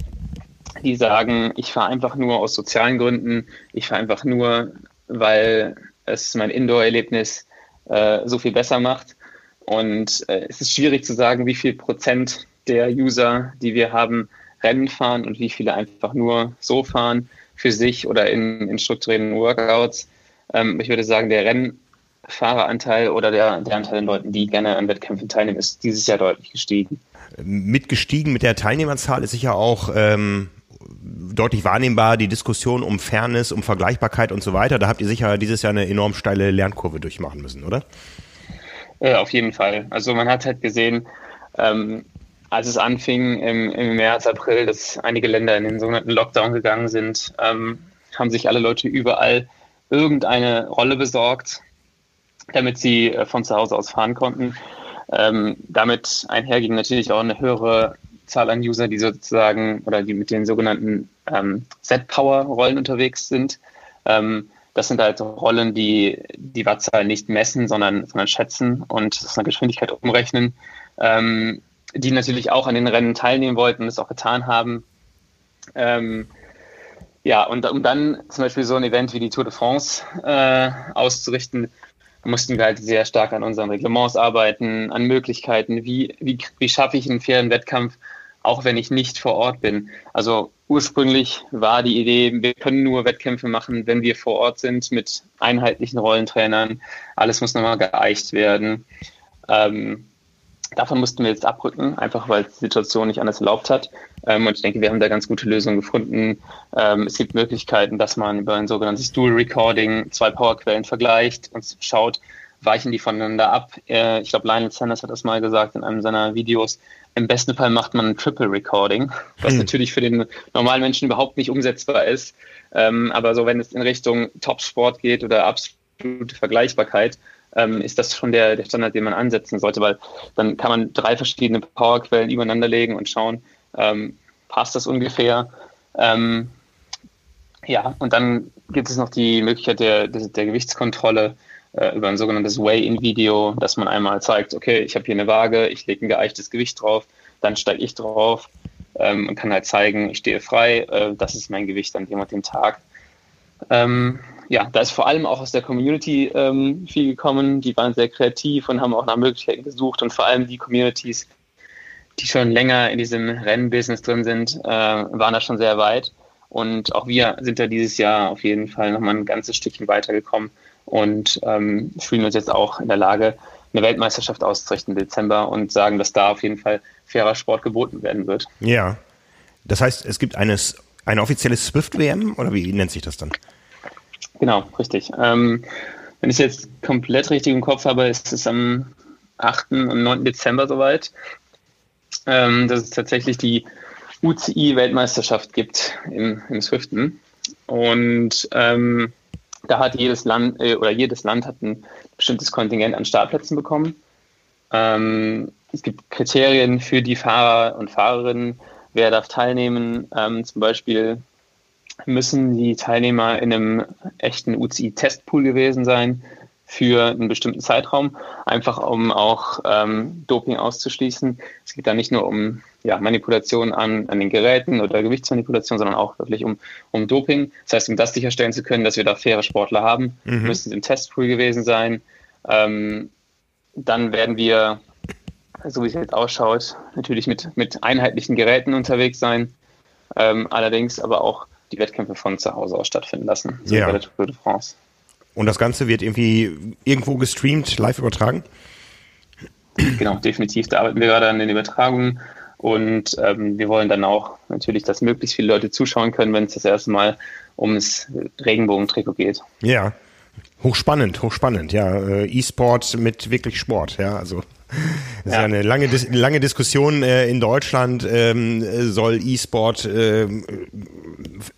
die sagen, ich fahre einfach nur aus sozialen Gründen, ich fahre einfach nur, weil es mein Indoor-Erlebnis äh, so viel besser macht. Und äh, es ist schwierig zu sagen, wie viel Prozent der User, die wir haben, Rennen fahren und wie viele einfach nur so fahren für sich oder in, in strukturierten Workouts. Ähm, ich würde sagen, der Rennfahreranteil oder der, der Anteil an Leuten, die gerne an Wettkämpfen teilnehmen, ist dieses Jahr deutlich gestiegen. Mit gestiegen mit der Teilnehmerzahl ist sicher auch ähm, deutlich wahrnehmbar die Diskussion um Fairness, um Vergleichbarkeit und so weiter. Da habt ihr sicher dieses Jahr eine enorm steile Lernkurve durchmachen müssen, oder? Ja, auf jeden Fall. Also man hat halt gesehen, ähm, als es anfing im, im, März, April, dass einige Länder in den sogenannten Lockdown gegangen sind, ähm, haben sich alle Leute überall irgendeine Rolle besorgt, damit sie äh, von zu Hause aus fahren konnten. Ähm, damit einherging natürlich auch eine höhere Zahl an User, die sozusagen oder die mit den sogenannten ähm, Z-Power-Rollen unterwegs sind. Ähm, das sind halt Rollen, die die Wattzahl nicht messen, sondern, sondern schätzen und das eine Geschwindigkeit umrechnen, ähm, die natürlich auch an den Rennen teilnehmen wollten und es auch getan haben. Ja, und um dann zum Beispiel so ein Event wie die Tour de France äh, auszurichten, mussten wir halt sehr stark an unseren Reglements arbeiten, an Möglichkeiten, wie, wie, wie schaffe ich einen fairen Wettkampf, auch wenn ich nicht vor Ort bin. Also ursprünglich war die Idee, wir können nur Wettkämpfe machen, wenn wir vor Ort sind mit einheitlichen Rollentrainern. Alles muss nochmal geeicht werden. Ähm, Davon mussten wir jetzt abrücken, einfach weil die Situation nicht anders erlaubt hat. Ähm, und ich denke, wir haben da ganz gute Lösungen gefunden. Ähm, es gibt Möglichkeiten, dass man über ein sogenanntes Dual Recording zwei Powerquellen vergleicht und schaut, weichen die voneinander ab. Äh, ich glaube, Lionel Sanders hat das mal gesagt in einem seiner Videos. Im besten Fall macht man ein Triple Recording, was hm. natürlich für den normalen Menschen überhaupt nicht umsetzbar ist. Ähm, aber so, wenn es in Richtung Top-Sport geht oder absolute Vergleichbarkeit, ähm, ist das schon der, der Standard, den man ansetzen sollte, weil dann kann man drei verschiedene Powerquellen übereinander legen und schauen, ähm, passt das ungefähr. Ähm, ja, und dann gibt es noch die Möglichkeit der, der, der Gewichtskontrolle äh, über ein sogenanntes Weigh-in-Video, dass man einmal zeigt, okay, ich habe hier eine Waage, ich lege ein geeichtes Gewicht drauf, dann steige ich drauf ähm, und kann halt zeigen, ich stehe frei, äh, das ist mein Gewicht an dem und dem Tag. Ähm, ja, da ist vor allem auch aus der Community ähm, viel gekommen. Die waren sehr kreativ und haben auch nach Möglichkeiten gesucht und vor allem die Communities, die schon länger in diesem Rennbusiness drin sind, äh, waren da schon sehr weit. Und auch wir sind da dieses Jahr auf jeden Fall nochmal ein ganzes Stückchen weitergekommen und ähm, fühlen uns jetzt auch in der Lage, eine Weltmeisterschaft auszurichten im Dezember und sagen, dass da auf jeden Fall fairer Sport geboten werden wird. Ja. Das heißt, es gibt eines, eine offizielle Swift-WM oder wie nennt sich das dann? Genau, richtig. Ähm, wenn ich es jetzt komplett richtig im Kopf habe, ist es am 8. und 9. Dezember soweit, ähm, dass es tatsächlich die UCI-Weltmeisterschaft gibt im, im Swiften. Und ähm, da hat jedes Land äh, oder jedes Land hat ein bestimmtes Kontingent an Startplätzen bekommen. Ähm, es gibt Kriterien für die Fahrer und Fahrerinnen, wer darf teilnehmen. Ähm, zum Beispiel müssen die Teilnehmer in einem echten UCI-Testpool gewesen sein für einen bestimmten Zeitraum, einfach um auch ähm, Doping auszuschließen. Es geht da nicht nur um ja, Manipulation an, an den Geräten oder Gewichtsmanipulation, sondern auch wirklich um, um Doping. Das heißt, um das sicherstellen zu können, dass wir da faire Sportler haben, mhm. müssen sie im Testpool gewesen sein. Ähm, dann werden wir, so wie es jetzt ausschaut, natürlich mit, mit einheitlichen Geräten unterwegs sein, ähm, allerdings aber auch die Wettkämpfe von zu Hause aus stattfinden lassen, so ja. bei der Tour de France. Und das Ganze wird irgendwie irgendwo gestreamt, live übertragen? Genau, definitiv. Da arbeiten wir gerade an den Übertragungen und ähm, wir wollen dann auch natürlich, dass möglichst viele Leute zuschauen können, wenn es das erste Mal ums Regenbogentrikot geht. Ja, hochspannend, hochspannend. Ja, äh, E-Sport mit wirklich Sport. Ja, also das ja. ist eine lange, lange Diskussion äh, in Deutschland. Ähm, soll E-Sport äh,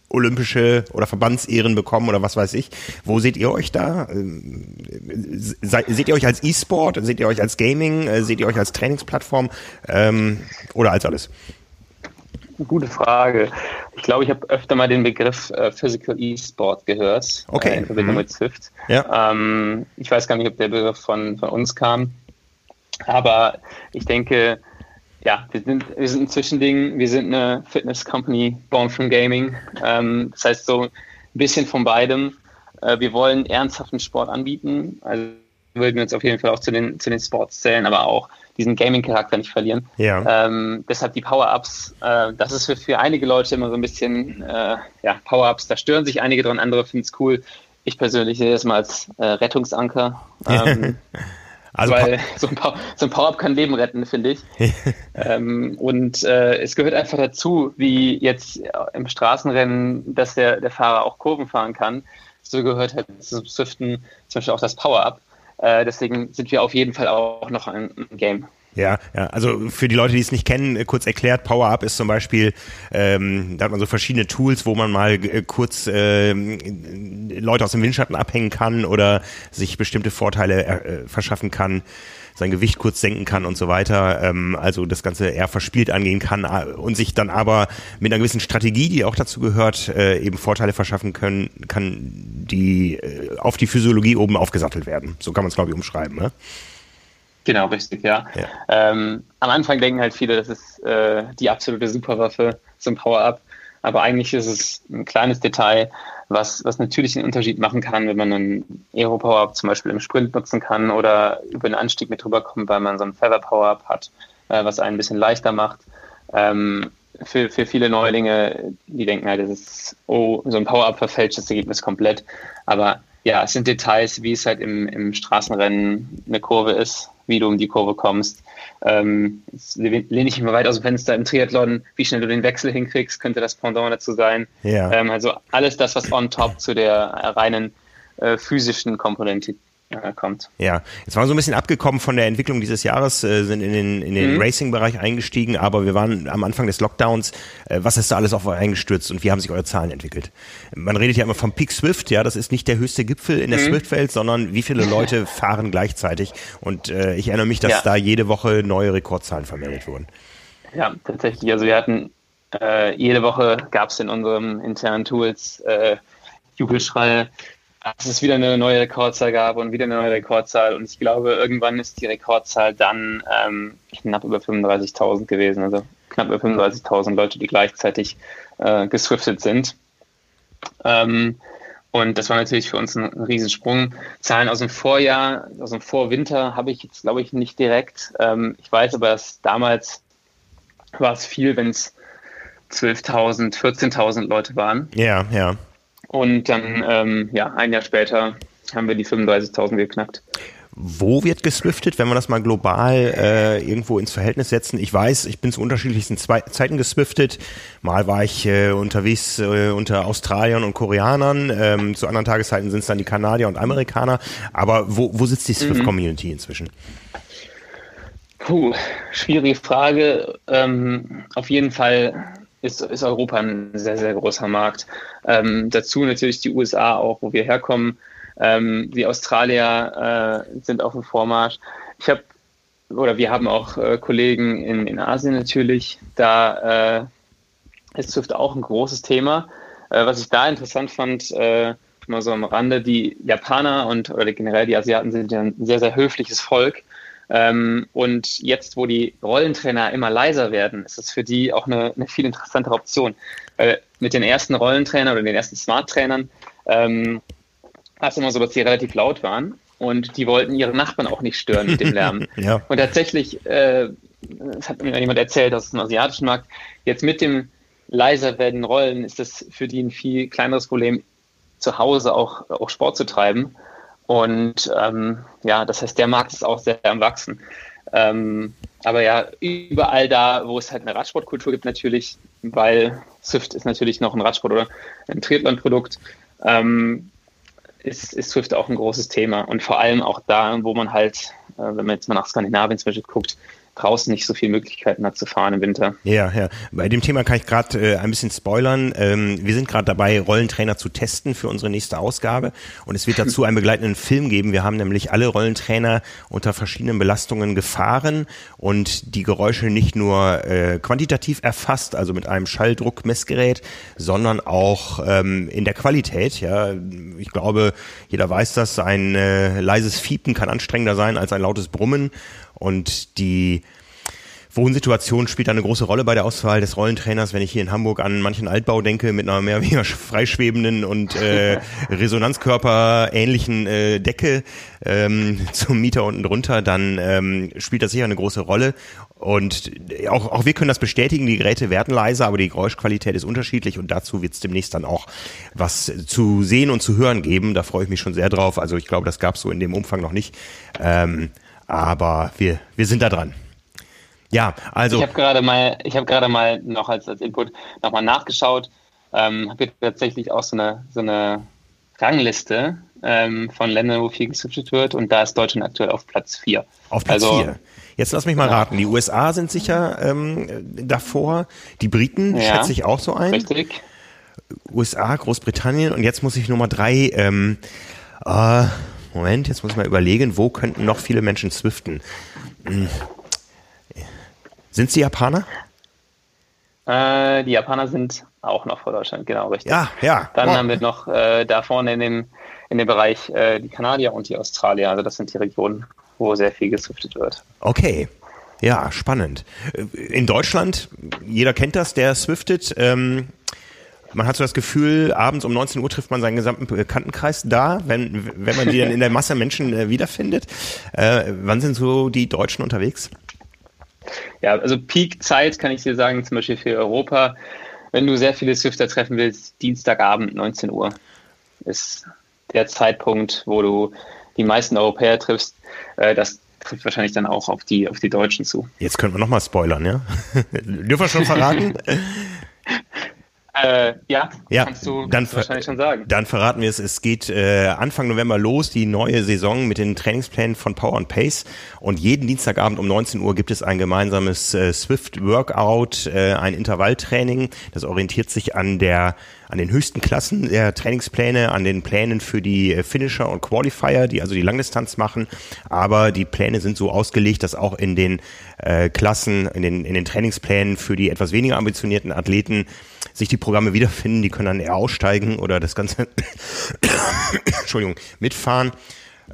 olympische oder Verbandsehren bekommen oder was weiß ich? Wo seht ihr euch da? Ähm, seht ihr euch als E-Sport? Seht ihr euch als Gaming? Äh, seht ihr euch als Trainingsplattform? Ähm, oder als alles? Gute Frage. Ich glaube, ich habe öfter mal den Begriff äh, Physical E-Sport gehört. Okay. Äh, in Verbindung mhm. mit Swift. Ja. Ähm, ich weiß gar nicht, ob der Begriff von, von uns kam. Aber ich denke, ja, wir sind, wir sind ein Zwischending. Wir sind eine Fitness-Company, born from Gaming. Ähm, das heißt, so ein bisschen von beidem. Äh, wir wollen ernsthaften Sport anbieten. Also würden wir uns auf jeden Fall auch zu den, zu den Sports zählen, aber auch diesen Gaming-Charakter nicht verlieren. Ja. Ähm, deshalb die Power-Ups, äh, das ist für, für einige Leute immer so ein bisschen, äh, ja, Power-Ups, da stören sich einige dran, andere finden es cool. Ich persönlich sehe das mal als äh, Rettungsanker. <laughs> Ähm, also weil <laughs> so ein, so ein Power-Up kann Leben retten, finde ich. <laughs> ähm, und äh, es gehört einfach dazu, wie jetzt im Straßenrennen, dass der, der Fahrer auch Kurven fahren kann. So gehört halt zum Swiften zum Beispiel auch das Power-Up. Äh, deswegen sind wir auf jeden Fall auch noch ein, ein Game. Ja, ja, also für die Leute, die es nicht kennen, äh, kurz erklärt, Power Up ist zum Beispiel, ähm, da hat man so verschiedene Tools, wo man mal äh, kurz äh, Leute aus dem Windschatten abhängen kann oder sich bestimmte Vorteile äh, verschaffen kann, sein Gewicht kurz senken kann und so weiter. Ähm, also das Ganze eher verspielt angehen kann äh, und sich dann aber mit einer gewissen Strategie, die auch dazu gehört, äh, eben Vorteile verschaffen können, kann die äh, auf die Physiologie oben aufgesattelt werden. So kann man es, glaube ich, umschreiben. Ne? Genau, richtig, ja. ja. Ähm, am Anfang denken halt viele, das ist äh, die absolute Superwaffe zum Power-Up. Aber eigentlich ist es ein kleines Detail, was, was natürlich einen Unterschied machen kann, wenn man einen Aero-Power-Up zum Beispiel im Sprint nutzen kann oder über einen Anstieg mit drüber kommt, weil man so einen Feather-Power-Up hat, äh, was einen ein bisschen leichter macht. Ähm, für, für viele Neulinge, die denken halt, das ist, oh, so ein Power-Up verfälscht das Ergebnis komplett. Aber ja, es sind Details, wie es halt im, im Straßenrennen eine Kurve ist, wie du um die Kurve kommst. Ähm, jetzt lehne ich mich mal weit aus dem Fenster im Triathlon, wie schnell du den Wechsel hinkriegst, könnte das Pendant dazu sein. Ja. Ähm, also alles das, was on top zu der reinen äh, physischen Komponente kommt. Ja, jetzt waren wir so ein bisschen abgekommen von der Entwicklung dieses Jahres, äh, sind in den, in den mhm. Racing-Bereich eingestiegen, aber wir waren am Anfang des Lockdowns. Äh, was ist da alles auf euch eingestürzt und wie haben sich eure Zahlen entwickelt? Man redet ja immer vom Peak Swift, ja, das ist nicht der höchste Gipfel in der mhm. Swift-Welt, sondern wie viele <laughs> Leute fahren gleichzeitig. Und äh, ich erinnere mich, dass ja. da jede Woche neue Rekordzahlen vermeldet wurden. Ja, tatsächlich. Also wir hatten äh, jede Woche gab es in unserem internen Tools äh, Jubelschreie es wieder eine neue Rekordzahl gab und wieder eine neue Rekordzahl. Und ich glaube, irgendwann ist die Rekordzahl dann ähm, knapp über 35.000 gewesen. Also knapp über 35.000 Leute, die gleichzeitig äh, geswiftet sind. Ähm, und das war natürlich für uns ein, Riesensprung. Zahlen aus dem Vorjahr, aus dem Vorwinter habe ich jetzt, glaube ich, nicht direkt. Ähm, ich weiß aber, dass damals war es viel, wenn es 12.000, 14.000 Leute waren. Ja, ja. Und dann, ähm, ja, ein Jahr später haben wir die 35.000 geknackt. Wo wird geswiftet, wenn wir das mal global äh, irgendwo ins Verhältnis setzen? Ich weiß, ich bin zu unterschiedlichsten Zwei Zeiten geswiftet. Mal war ich äh, unterwegs äh, unter Australiern und Koreanern. Ähm, zu anderen Tageszeiten sind es dann die Kanadier und Amerikaner. Aber wo, wo sitzt die mhm. Swift-Community inzwischen? Puh, schwierige Frage. Ähm, auf jeden Fall ist, ist Europa ein sehr, sehr großer Markt. Ähm, dazu natürlich die USA auch, wo wir herkommen. Ähm, die Australier äh, sind auf dem Vormarsch. Ich habe oder wir haben auch äh, Kollegen in, in Asien natürlich. Da äh, ist Swift auch ein großes Thema. Äh, was ich da interessant fand, äh, mal so am Rande, die Japaner und oder generell die Asiaten sind ja ein sehr, sehr höfliches Volk. Ähm, und jetzt, wo die Rollentrainer immer leiser werden, ist das für die auch eine, eine viel interessantere Option. Weil mit den ersten Rollentrainern oder den ersten Smart-Trainern ähm, war es immer so, dass die relativ laut waren und die wollten ihre Nachbarn auch nicht stören mit dem Lärm. <laughs> ja. Und tatsächlich, äh, das hat mir jemand erzählt aus dem asiatischen Markt, jetzt mit dem leiser werdenden Rollen ist das für die ein viel kleineres Problem, zu Hause auch, auch Sport zu treiben. Und ähm, ja, das heißt, der Markt ist auch sehr am Wachsen. Ähm, aber ja, überall da, wo es halt eine Radsportkultur gibt, natürlich, weil Swift ist natürlich noch ein Radsport oder ein Triathlon-Produkt, ähm, ist, ist Swift auch ein großes Thema. Und vor allem auch da, wo man halt, äh, wenn man jetzt mal nach Skandinavien zum Beispiel guckt, draußen nicht so viele Möglichkeiten hat zu fahren im Winter. Ja, ja. Bei dem Thema kann ich gerade äh, ein bisschen spoilern. Ähm, wir sind gerade dabei, Rollentrainer zu testen für unsere nächste Ausgabe. Und es wird dazu einen begleitenden Film geben. Wir haben nämlich alle Rollentrainer unter verschiedenen Belastungen gefahren und die Geräusche nicht nur äh, quantitativ erfasst, also mit einem Schalldruckmessgerät, sondern auch ähm, in der Qualität. Ja, ich glaube, jeder weiß das. Ein äh, leises Fiepen kann anstrengender sein als ein lautes Brummen. Und die Wohnsituation spielt eine große Rolle bei der Auswahl des Rollentrainers. Wenn ich hier in Hamburg an manchen Altbau denke, mit einer mehr oder weniger <laughs> freischwebenden und äh, <laughs> Resonanzkörper ähnlichen äh, Decke ähm, <laughs> zum Mieter unten drunter, dann ähm, spielt das sicher eine große Rolle. Und auch, auch wir können das bestätigen, die Geräte werden leiser, aber die Geräuschqualität ist unterschiedlich und dazu wird es demnächst dann auch was zu sehen und zu hören geben. Da freue ich mich schon sehr drauf. Also ich glaube, das gab es so in dem Umfang noch nicht. Ähm, aber wir, wir sind da dran. Ja, also. Ich habe gerade mal, ich habe gerade mal noch als, als Input nochmal nachgeschaut. Ähm, habe jetzt tatsächlich auch so eine, so eine Rangliste ähm, von Ländern, wo viel geswitcht wird und da ist Deutschland aktuell auf Platz 4. Auf Platz 4. Also, Jetzt lass mich mal raten. Die USA sind sicher ähm, davor. Die Briten ja, schätze ich auch so ein. Richtig. USA, Großbritannien und jetzt muss ich Nummer drei. Ähm, äh, Moment, jetzt muss ich mal überlegen, wo könnten noch viele Menschen swiften? Hm. Sind sie Japaner? Äh, die Japaner sind auch noch vor Deutschland, genau richtig. Ja, ja. Dann wow. haben wir noch äh, da vorne in dem, in dem Bereich äh, die Kanadier und die Australier. Also das sind die Regionen, wo sehr viel geswiftet wird. Okay. Ja, spannend. In Deutschland, jeder kennt das, der swiftet. Ähm, man hat so das Gefühl, abends um 19 Uhr trifft man seinen gesamten Bekanntenkreis da, wenn, wenn man die dann in der Masse Menschen äh, wiederfindet. Äh, wann sind so die Deutschen unterwegs? Ja, also Peak-Zeit kann ich dir sagen, zum Beispiel für Europa, wenn du sehr viele Swifter treffen willst, Dienstagabend 19 Uhr ist der Zeitpunkt, wo du die meisten Europäer triffst. Äh, das trifft wahrscheinlich dann auch auf die, auf die Deutschen zu. Jetzt können wir nochmal spoilern, ja? <laughs> Dürfen wir schon verraten? <laughs> Äh, ja, ja, kannst du dann wahrscheinlich schon sagen. Dann verraten wir es. Es geht äh, Anfang November los, die neue Saison mit den Trainingsplänen von Power and Pace. Und jeden Dienstagabend um 19 Uhr gibt es ein gemeinsames äh, Swift Workout, äh, ein Intervalltraining. Das orientiert sich an der an den höchsten Klassen der Trainingspläne, an den Plänen für die äh, Finisher und Qualifier, die also die Langdistanz machen. Aber die Pläne sind so ausgelegt, dass auch in den äh, Klassen, in den, in den Trainingsplänen für die etwas weniger ambitionierten Athleten sich die Programme wiederfinden. Die können dann eher aussteigen oder das Ganze, <coughs> Entschuldigung, mitfahren.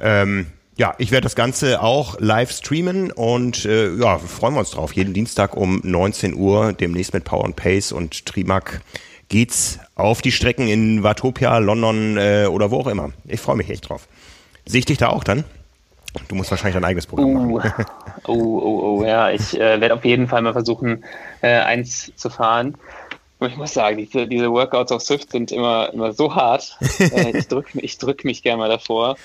Ähm, ja, ich werde das Ganze auch live streamen und äh, ja, freuen wir uns drauf. Jeden Dienstag um 19 Uhr, demnächst mit Power and Pace und Trimac geht's auf die Strecken in Watopia, London äh, oder wo auch immer. Ich freue mich echt drauf. Sehe ich dich da auch dann? Du musst wahrscheinlich dein eigenes Programm uh, machen. <laughs> oh, oh, oh, ja, ich äh, werde auf jeden Fall mal versuchen, äh, eins zu fahren. Und ich muss sagen, diese, diese Workouts auf Swift sind immer, immer so hart. <laughs> äh, ich drücke ich drück mich gerne mal davor.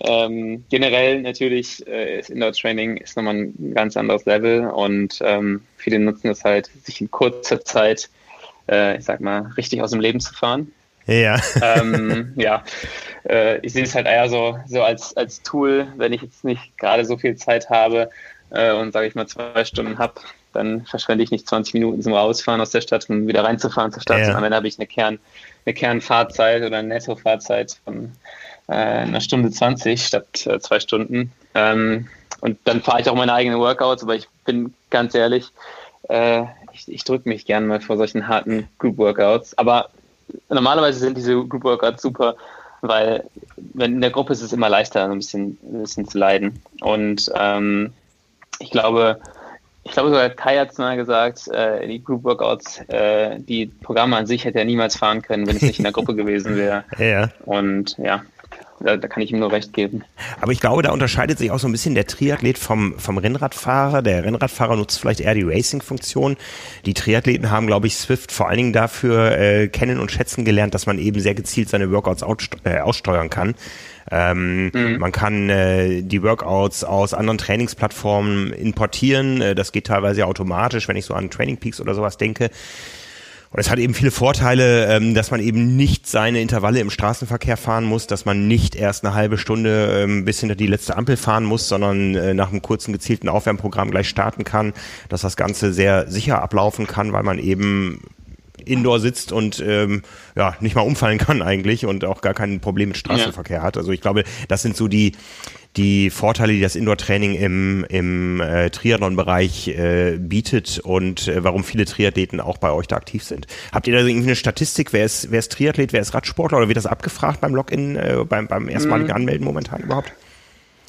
Ähm, generell natürlich äh, ist Indoor-Training ist nochmal ein ganz anderes Level und ähm, viele nutzen es halt, sich in kurzer Zeit, äh, ich sag mal, richtig aus dem Leben zu fahren. Ja. <laughs> ähm, ja, äh, ich sehe es halt eher so, so als, als Tool, wenn ich jetzt nicht gerade so viel Zeit habe äh, und sage ich mal zwei Stunden habe, dann verschwende ich nicht 20 Minuten zum Rausfahren aus der Stadt und wieder reinzufahren zur Stadt. Ja. Am Ende habe ich eine, Kern, eine Kernfahrzeit oder eine Nettofahrzeit von äh, einer Stunde 20 statt äh, zwei Stunden. Ähm, und dann fahre ich auch meine eigenen Workouts, aber ich bin ganz ehrlich, äh, ich, ich drücke mich gerne mal vor solchen harten Group Workouts. Aber normalerweise sind diese Group Workouts super, weil wenn in der Gruppe ist es immer leichter, ein bisschen, ein bisschen zu leiden. Und ähm, ich glaube, ich glaube sogar Kai hat es mal gesagt, äh, die Group Workouts, äh, die Programme an sich hätte er niemals fahren können, wenn es nicht in der Gruppe gewesen wäre. <laughs> Ja. Und ja, da, da, kann ich ihm nur recht geben. Aber ich glaube, da unterscheidet sich auch so ein bisschen der Triathlet vom, vom Rennradfahrer. Der Rennradfahrer nutzt vielleicht eher die Racing-Funktion. Die Triathleten haben, glaube ich, Swift vor allen Dingen dafür äh, kennen und schätzen gelernt, dass man eben sehr gezielt seine Workouts äh, aussteuern kann. Ähm, mhm. Man kann äh, die Workouts aus anderen Trainingsplattformen importieren. Äh, das geht teilweise automatisch, wenn ich so an Training Peaks oder sowas denke. Und es hat eben viele Vorteile, ähm, dass man eben nicht seine Intervalle im Straßenverkehr fahren muss, dass man nicht erst eine halbe Stunde ähm, bis hinter die letzte Ampel fahren muss, sondern äh, nach einem kurzen gezielten Aufwärmprogramm gleich starten kann, dass das Ganze sehr sicher ablaufen kann, weil man eben indoor sitzt und ähm, ja nicht mal umfallen kann eigentlich und auch gar kein Problem mit Straßenverkehr ja. hat. Also ich glaube, das sind so die die Vorteile, die das Indoor-Training im, im äh, Triathlon-Bereich äh, bietet und äh, warum viele Triathleten auch bei euch da aktiv sind. Habt ihr da irgendwie eine Statistik? Wer ist, wer ist Triathlet, wer ist Radsportler oder wird das abgefragt beim Login, äh, beim, beim erstmaligen mhm. Anmelden momentan überhaupt?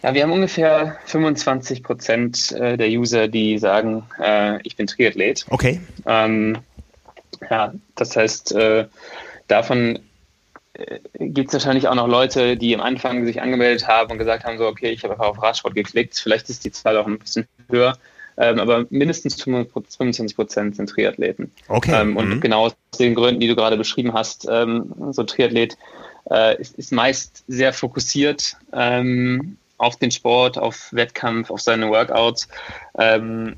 Ja, wir haben ungefähr 25 Prozent äh, der User, die sagen, äh, ich bin Triathlet. Okay. Ähm, ja, das heißt, äh, davon äh, gibt es wahrscheinlich auch noch Leute, die am Anfang sich angemeldet haben und gesagt haben, so, okay, ich habe einfach auf Radsport geklickt. Vielleicht ist die Zahl auch ein bisschen höher. Ähm, aber mindestens 25 Prozent sind Triathleten. Okay. Ähm, und mhm. genau aus den Gründen, die du gerade beschrieben hast, ähm, so ein Triathlet äh, ist, ist, meist sehr fokussiert ähm, auf den Sport, auf Wettkampf, auf seine Workouts. Ähm,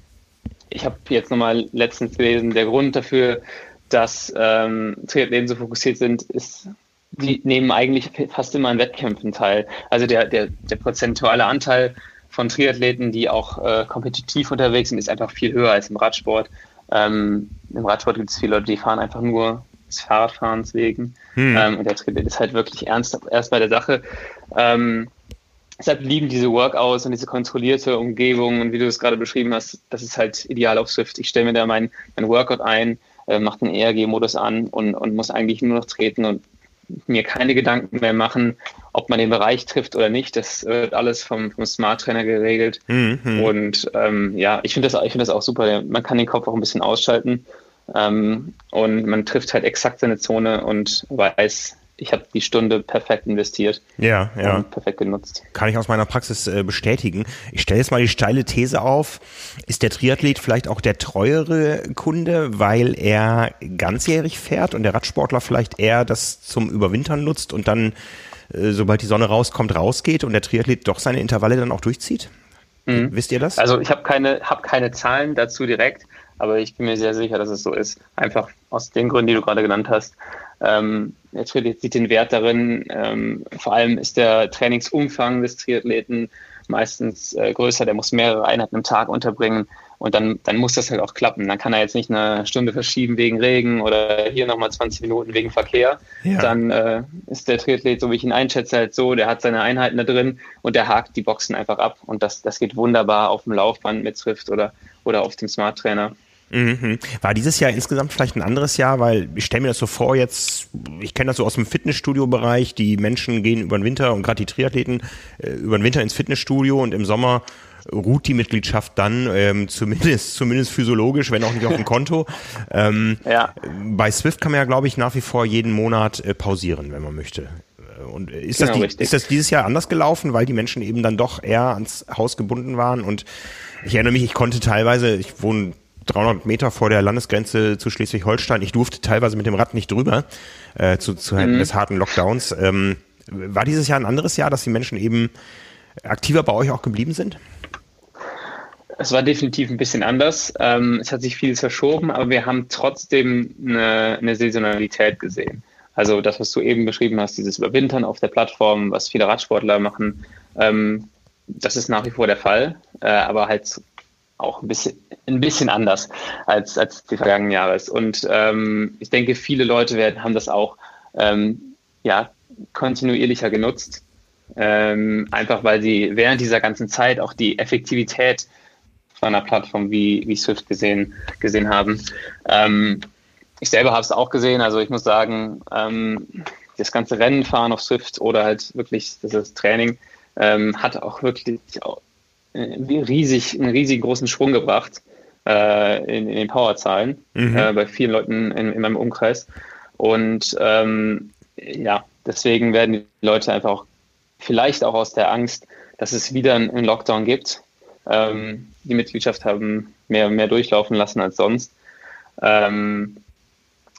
ich habe jetzt nochmal letztens gelesen, der Grund dafür, dass ähm, Triathleten so fokussiert sind, ist, die nehmen eigentlich fast immer an Wettkämpfen teil. Also der, der, der prozentuale Anteil von Triathleten, die auch äh, kompetitiv unterwegs sind, ist einfach viel höher als im Radsport. Ähm, Im Radsport gibt es viele Leute, die fahren einfach nur des Fahrradfahrens wegen. Hm. Ähm, und der Triathlet ist halt wirklich ernst, erst bei der Sache. Ähm, deshalb lieben diese Workouts und diese kontrollierte Umgebung und wie du es gerade beschrieben hast, das ist halt ideal auf Swift. Ich stelle mir da mein, mein Workout ein, äh, mache den ERG-Modus an und, und muss eigentlich nur noch treten und mir keine Gedanken mehr machen, ob man den Bereich trifft oder nicht. Das wird alles vom, vom Smart Trainer geregelt. Mhm. Und ähm, ja, ich finde das, ich finde das auch super. Man kann den Kopf auch ein bisschen ausschalten ähm, und man trifft halt exakt seine Zone und weiß, ich habe die Stunde perfekt investiert. Ja, ja. perfekt genutzt. Kann ich aus meiner Praxis äh, bestätigen. Ich stelle jetzt mal die steile These auf. Ist der Triathlet vielleicht auch der treuere Kunde, weil er ganzjährig fährt und der Radsportler vielleicht eher das zum Überwintern nutzt und dann, äh, sobald die Sonne rauskommt, rausgeht und der Triathlet doch seine Intervalle dann auch durchzieht? Mhm. Wisst ihr das? Also ich habe keine, hab keine Zahlen dazu direkt, aber ich bin mir sehr sicher, dass es so ist. Einfach aus den Gründen, die du gerade genannt hast. Ähm, der Triathlet sieht den Wert darin. Ähm, vor allem ist der Trainingsumfang des Triathleten meistens äh, größer. Der muss mehrere Einheiten im Tag unterbringen. Und dann, dann muss das halt auch klappen. Dann kann er jetzt nicht eine Stunde verschieben wegen Regen oder hier nochmal 20 Minuten wegen Verkehr. Ja. Dann äh, ist der Triathlet, so wie ich ihn einschätze, halt so, der hat seine Einheiten da drin und der hakt die Boxen einfach ab. Und das, das geht wunderbar auf dem Laufband mit Swift oder, oder auf dem Smart Trainer. Mhm. War dieses Jahr insgesamt vielleicht ein anderes Jahr, weil ich stelle mir das so vor, jetzt, ich kenne das so aus dem Fitnessstudio-Bereich, die Menschen gehen über den Winter und gerade die Triathleten äh, über den Winter ins Fitnessstudio und im Sommer ruht die Mitgliedschaft dann, ähm, <laughs> zumindest, zumindest physiologisch, wenn auch nicht auf dem Konto. Ähm, ja. Bei Swift kann man ja, glaube ich, nach wie vor jeden Monat äh, pausieren, wenn man möchte. Und ist, genau, das die, ist das dieses Jahr anders gelaufen, weil die Menschen eben dann doch eher ans Haus gebunden waren? Und ich erinnere mich, ich konnte teilweise, ich wohne 300 Meter vor der Landesgrenze zu Schleswig-Holstein. Ich durfte teilweise mit dem Rad nicht drüber äh, zu, zu mhm. des harten Lockdowns. Ähm, War dieses Jahr ein anderes Jahr, dass die Menschen eben aktiver bei euch auch geblieben sind? Es war definitiv ein bisschen anders. Ähm, es hat sich vieles verschoben, aber wir haben trotzdem eine, eine Saisonalität gesehen. Also das, was du eben beschrieben hast, dieses Überwintern auf der Plattform, was viele Radsportler machen, ähm, das ist nach wie vor der Fall, äh, aber halt auch ein bisschen, ein bisschen anders als, als die vergangenen Jahre. Und ähm, ich denke, viele Leute werden, haben das auch ähm, ja, kontinuierlicher genutzt, ähm, einfach weil sie während dieser ganzen Zeit auch die Effektivität von einer Plattform wie, wie Swift gesehen, gesehen haben. Ähm, ich selber habe es auch gesehen, also ich muss sagen, ähm, das ganze Rennen fahren auf Swift oder halt wirklich das Training ähm, hat auch wirklich riesig, einen riesig großen Schwung gebracht äh, in, in, den Powerzahlen mhm. äh, bei vielen Leuten in, in meinem Umkreis. Und ähm, ja, deswegen werden die Leute einfach auch vielleicht auch aus der Angst, dass es wieder einen Lockdown gibt, ähm, die Mitgliedschaft haben mehr, mehr durchlaufen lassen als sonst. Ähm,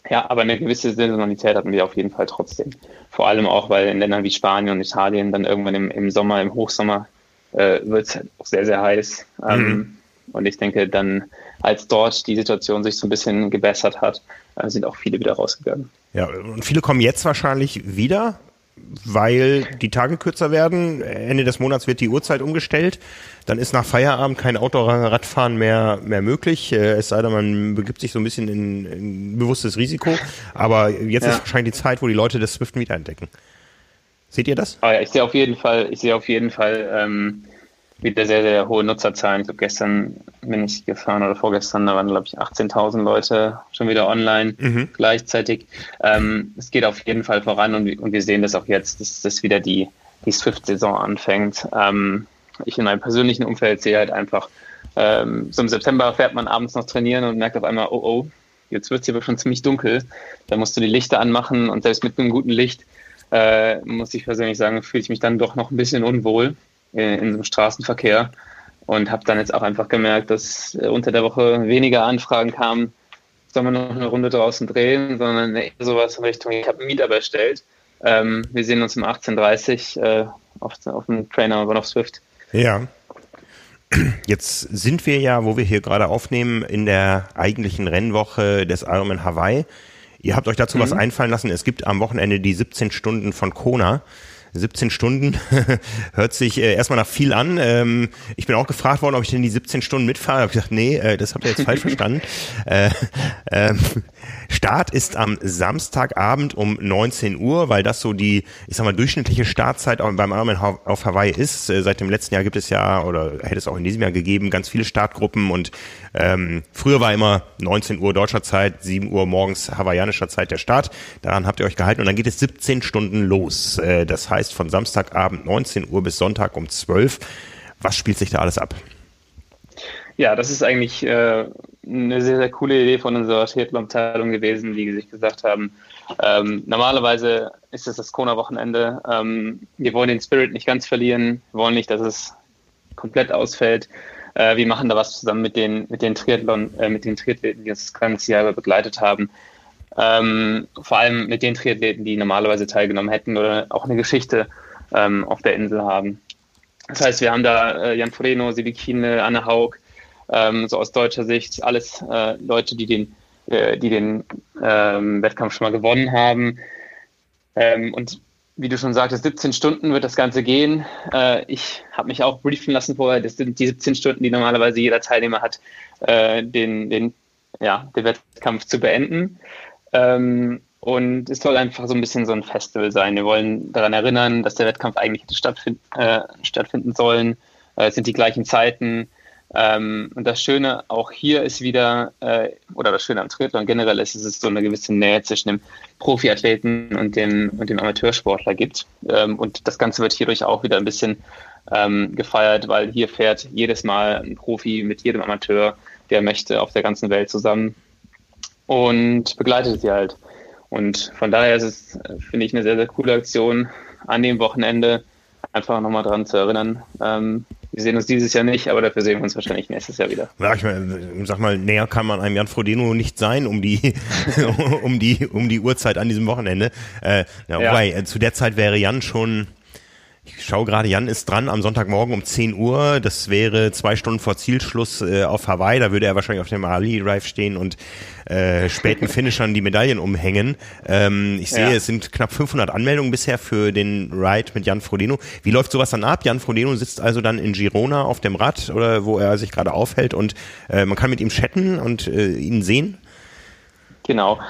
ja, aber eine gewisse Saisonalität hatten wir auf jeden Fall trotzdem. Vor allem auch, weil in Ländern wie Spanien und Italien dann irgendwann im, im Sommer, im Hochsommer, äh, wird es auch sehr, sehr heiß. Ähm, mhm. Und ich denke, dann, als dort die Situation sich so ein bisschen gebessert hat, äh, sind auch viele wieder rausgegangen. Ja, und viele kommen jetzt wahrscheinlich wieder, weil die Tage kürzer werden. Ende des Monats wird die Uhrzeit umgestellt. Dann ist nach Feierabend kein Autoradfahren mehr, mehr möglich. Äh, es sei denn, man begibt sich so ein bisschen in, in bewusstes Risiko. Aber jetzt ja. ist wahrscheinlich die Zeit, wo die Leute das Swift wieder entdecken. Seht ihr das? Oh ja, ich sehe auf jeden Fall, ich sehe auf jeden Fall ähm, wieder sehr, sehr hohe Nutzerzahlen. Ich glaube, gestern bin ich gefahren oder vorgestern, da waren, glaube ich, 18.000 Leute schon wieder online mhm. gleichzeitig. Ähm, es geht auf jeden Fall voran und, und wir sehen das auch jetzt, dass, dass wieder die, die Swift-Saison anfängt. Ähm, ich in meinem persönlichen Umfeld sehe halt einfach, ähm, so im September fährt man abends noch trainieren und merkt auf einmal, oh oh, jetzt wird es hier aber schon ziemlich dunkel. Da musst du die Lichter anmachen und selbst mit einem guten Licht, äh, muss ich persönlich sagen, fühle ich mich dann doch noch ein bisschen unwohl in, in so Straßenverkehr und habe dann jetzt auch einfach gemerkt, dass äh, unter der Woche weniger Anfragen kamen, soll man noch eine Runde draußen drehen, sondern eher sowas in Richtung, ich habe ein Meetup erstellt. Ähm, wir sehen uns um 18.30 Uhr äh, auf, auf dem Trainer aber auf Swift. Ja. Jetzt sind wir ja, wo wir hier gerade aufnehmen, in der eigentlichen Rennwoche des Ironman Hawaii. Ihr habt euch dazu mhm. was einfallen lassen. Es gibt am Wochenende die 17 Stunden von Kona. 17 Stunden <laughs> hört sich äh, erstmal nach viel an. Ähm, ich bin auch gefragt worden, ob ich denn die 17 Stunden mitfahre. Hab ich gesagt, nee, äh, das habt ihr jetzt falsch <laughs> verstanden. Äh, ähm, Start ist am Samstagabend um 19 Uhr, weil das so die, ich sag mal, durchschnittliche Startzeit beim Ironman auf Hawaii ist. Äh, seit dem letzten Jahr gibt es ja, oder hätte es auch in diesem Jahr gegeben, ganz viele Startgruppen und ähm, früher war immer 19 Uhr deutscher Zeit, 7 Uhr morgens hawaiianischer Zeit der Start. Daran habt ihr euch gehalten und dann geht es 17 Stunden los. Äh, das heißt von Samstagabend 19 Uhr bis Sonntag um 12. Was spielt sich da alles ab? Ja, das ist eigentlich äh, eine sehr, sehr coole Idee von unserer Triathlon-Abteilung gewesen, wie Sie gesagt haben. Ähm, normalerweise ist es das Kona-Wochenende. Ähm, wir wollen den Spirit nicht ganz verlieren, wir wollen nicht, dass es komplett ausfällt. Äh, wir machen da was zusammen mit den, mit den Triathlon, äh, mit den Triathleten, die uns das ganze Jahr begleitet haben. Ähm, vor allem mit den Triathleten, die normalerweise teilgenommen hätten oder auch eine Geschichte ähm, auf der Insel haben. Das heißt, wir haben da äh, Jan Freno, Silikine, Anne Haug, ähm, so aus deutscher Sicht, alles äh, Leute, die den, äh, die den ähm, Wettkampf schon mal gewonnen haben. Ähm, und wie du schon sagtest, 17 Stunden wird das Ganze gehen. Äh, ich habe mich auch briefen lassen vorher. Das sind die 17 Stunden, die normalerweise jeder Teilnehmer hat, äh, den, den, ja, den Wettkampf zu beenden. Ähm, und es soll einfach so ein bisschen so ein Festival sein. Wir wollen daran erinnern, dass der Wettkampf eigentlich hätte stattfind, äh, stattfinden sollen. Äh, es sind die gleichen Zeiten. Ähm, und das Schöne auch hier ist wieder, äh, oder das Schöne am Triathlon generell ist, dass es so eine gewisse Nähe zwischen dem Profiathleten und dem, und dem Amateursportler gibt. Ähm, und das Ganze wird hierdurch auch wieder ein bisschen ähm, gefeiert, weil hier fährt jedes Mal ein Profi mit jedem Amateur, der möchte, auf der ganzen Welt zusammen und begleitet sie halt. Und von daher ist es, finde ich, eine sehr, sehr coole Aktion an dem Wochenende, einfach nochmal daran zu erinnern, ähm, wir sehen uns dieses Jahr nicht, aber dafür sehen wir uns wahrscheinlich nächstes Jahr wieder. Ja, ich meine, sag mal, näher kann man einem Jan Frodeno nicht sein um die, <laughs> um die, um die Uhrzeit an diesem Wochenende. Äh, ja, ja. Wobei, äh, zu der Zeit wäre Jan schon ich schaue gerade, Jan ist dran am Sonntagmorgen um 10 Uhr. Das wäre zwei Stunden vor Zielschluss äh, auf Hawaii. Da würde er wahrscheinlich auf dem Ali Drive stehen und äh, späten Finishern die Medaillen umhängen. Ähm, ich sehe, ja. es sind knapp 500 Anmeldungen bisher für den Ride mit Jan Frodeno. Wie läuft sowas dann ab? Jan Frodeno sitzt also dann in Girona auf dem Rad oder wo er sich gerade aufhält und äh, man kann mit ihm chatten und äh, ihn sehen? Genau.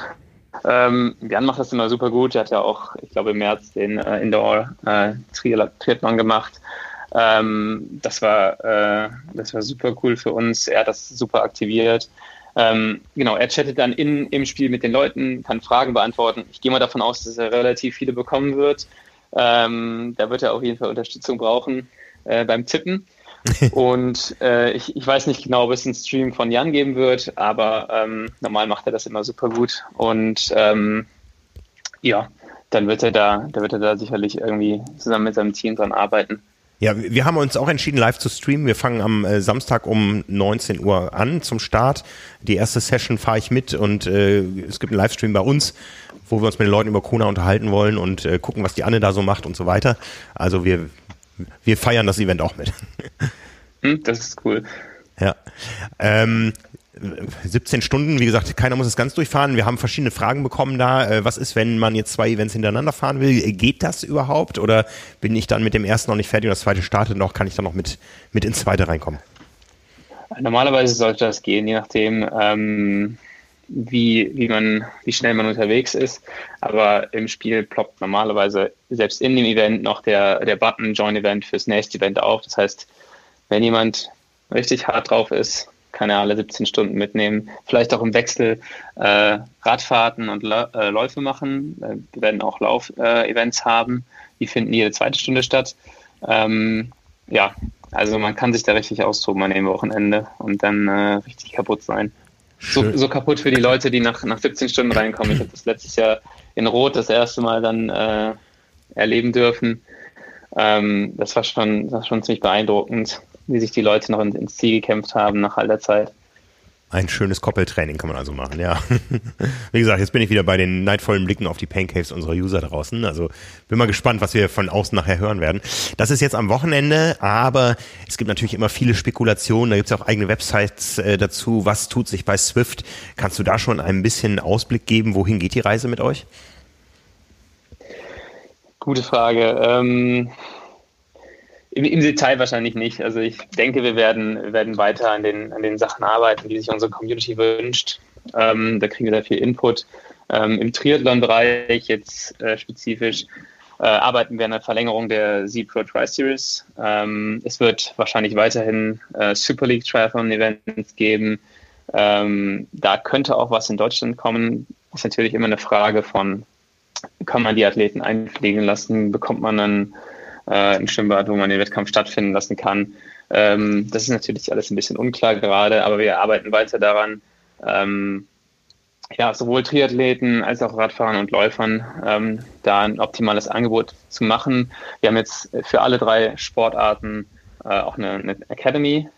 Ähm, Jan macht das immer super gut. Er hat ja auch, ich glaube, im März den äh, Indoor äh, gemacht. Ähm, das war äh, das war super cool für uns. Er hat das super aktiviert. Ähm, genau, er chattet dann in, im Spiel mit den Leuten, kann Fragen beantworten. Ich gehe mal davon aus, dass er relativ viele bekommen wird. Ähm, da wird er auf jeden Fall Unterstützung brauchen äh, beim Tippen. <laughs> und äh, ich, ich weiß nicht genau, ob es einen Stream von Jan geben wird, aber ähm, normal macht er das immer super gut. Und ähm, ja, dann wird er da, da wird er da sicherlich irgendwie zusammen mit seinem Team dran arbeiten. Ja, wir haben uns auch entschieden, live zu streamen. Wir fangen am äh, Samstag um 19 Uhr an zum Start. Die erste Session fahre ich mit und äh, es gibt einen Livestream bei uns, wo wir uns mit den Leuten über Kona unterhalten wollen und äh, gucken, was die Anne da so macht und so weiter. Also wir wir feiern das Event auch mit. Hm, das ist cool. Ja. Ähm, 17 Stunden, wie gesagt, keiner muss es ganz durchfahren. Wir haben verschiedene Fragen bekommen da. Äh, was ist, wenn man jetzt zwei Events hintereinander fahren will? Geht das überhaupt? Oder bin ich dann mit dem ersten noch nicht fertig und das zweite startet noch? Kann ich dann noch mit, mit ins zweite reinkommen? Normalerweise sollte das gehen, je nachdem, ähm, wie, wie, man, wie schnell man unterwegs ist. Aber im Spiel ploppt normalerweise selbst in dem Event noch der, der Button Join Event fürs nächste Event auf. Das heißt, wenn jemand richtig hart drauf ist, kann er alle 17 Stunden mitnehmen. Vielleicht auch im Wechsel äh, Radfahrten und äh, Läufe machen. Äh, wir werden auch Lauf-Events haben. Die finden jede zweite Stunde statt. Ähm, ja, also man kann sich da richtig austoben an dem Wochenende und dann äh, richtig kaputt sein so, so, kaputt für die Leute, die nach, nach 17 Stunden reinkommen. Ich habe das letztes Jahr in Rot das erste Mal dann äh, erleben dürfen. Ähm, das, war schon, das war schon ziemlich beeindruckend, wie sich die Leute noch ins Ziel gekämpft haben nach all der Zeit. Ein schönes Koppeltraining kann man also machen, ja. <laughs> Wie gesagt, jetzt bin ich wieder bei den neidvollen Blicken auf die Paincaves unserer User draußen. Also bin mal gespannt, was wir von außen nachher hören werden. Das ist jetzt am Wochenende, aber es gibt natürlich immer viele Spekulationen. Da gibt es auch eigene Websites äh, dazu. Was tut sich bei Swift? Kannst du da schon ein bisschen Ausblick geben? Wohin geht die Reise mit euch? Gute Frage. Ähm im, Detail wahrscheinlich nicht. Also ich denke, wir werden, werden weiter an den, an den Sachen arbeiten, die sich unsere Community wünscht. Ähm, da kriegen wir sehr viel Input. Ähm, Im Triathlon-Bereich jetzt äh, spezifisch äh, arbeiten wir an der Verlängerung der Z-Pro Tri-Series. Ähm, es wird wahrscheinlich weiterhin äh, Super League Triathlon-Events geben. Ähm, da könnte auch was in Deutschland kommen. Ist natürlich immer eine Frage von, kann man die Athleten einfliegen lassen? Bekommt man dann äh, im Schwimmbad, wo man den Wettkampf stattfinden lassen kann. Ähm, das ist natürlich alles ein bisschen unklar gerade, aber wir arbeiten weiter daran, ähm, ja, sowohl Triathleten als auch Radfahrern und Läufern ähm, da ein optimales Angebot zu machen. Wir haben jetzt für alle drei Sportarten äh, auch eine, eine Academy,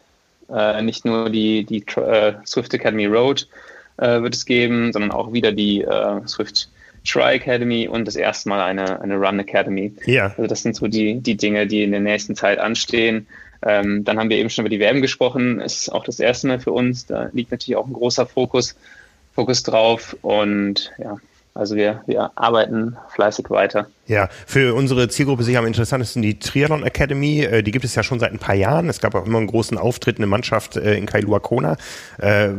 äh, nicht nur die, die äh, Swift Academy Road äh, wird es geben, sondern auch wieder die äh, Swift Try Academy und das erste Mal eine, eine Run Academy. Ja. Also das sind so die, die Dinge, die in der nächsten Zeit anstehen. Ähm, dann haben wir eben schon über die WM gesprochen, ist auch das erste Mal für uns. Da liegt natürlich auch ein großer Fokus, Fokus drauf. Und ja, also wir, wir arbeiten fleißig weiter. Ja, für unsere Zielgruppe sicher am interessantesten die Triathlon Academy. Äh, die gibt es ja schon seit ein paar Jahren. Es gab auch immer einen großen Auftritt, eine Mannschaft äh, in Kailua Kona. Äh,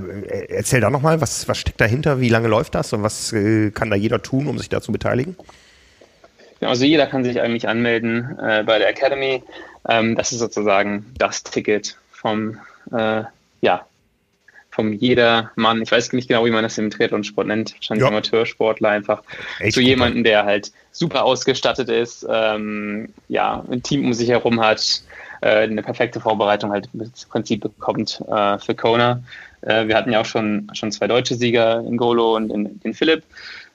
erzähl da nochmal, was, was steckt dahinter? Wie lange läuft das und was kann da jeder tun, um sich da zu beteiligen? Also jeder kann sich eigentlich anmelden bei der Academy. Ähm, das ist sozusagen das Ticket vom, ja, vom jeder Mann, ich weiß nicht genau, wie man das im Triathlon-Sport nennt, wahrscheinlich ja. Amateursportler einfach, Echt zu jemandem, der halt super ausgestattet ist, ähm, ja, ein Team um sich herum hat, äh, eine perfekte Vorbereitung halt im Prinzip bekommt äh, für Kona. Äh, wir hatten ja auch schon, schon zwei deutsche Sieger in Golo und in, in Philipp.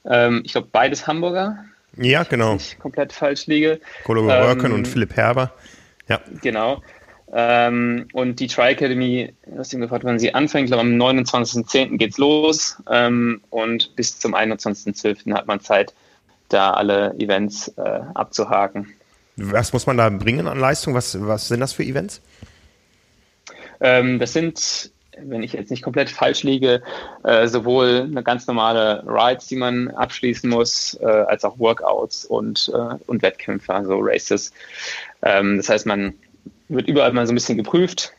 Ähm, ich glaube, beides Hamburger. Ja, genau. Ich komplett falsch liege. Golo ähm, und Philipp Herber. Ja. Genau. Ähm, und die Tri Academy, du hast ihn gefragt, wann sie anfängt, ich glaube am 29.10. geht's los ähm, und bis zum 21.12. hat man Zeit, da alle Events äh, abzuhaken. Was muss man da bringen an Leistung? Was, was sind das für Events? Ähm, das sind, wenn ich jetzt nicht komplett falsch liege, äh, sowohl eine ganz normale Rides, die man abschließen muss, äh, als auch Workouts und, äh, und Wettkämpfe, also Races. Ähm, das heißt, man wird überall mal so ein bisschen geprüft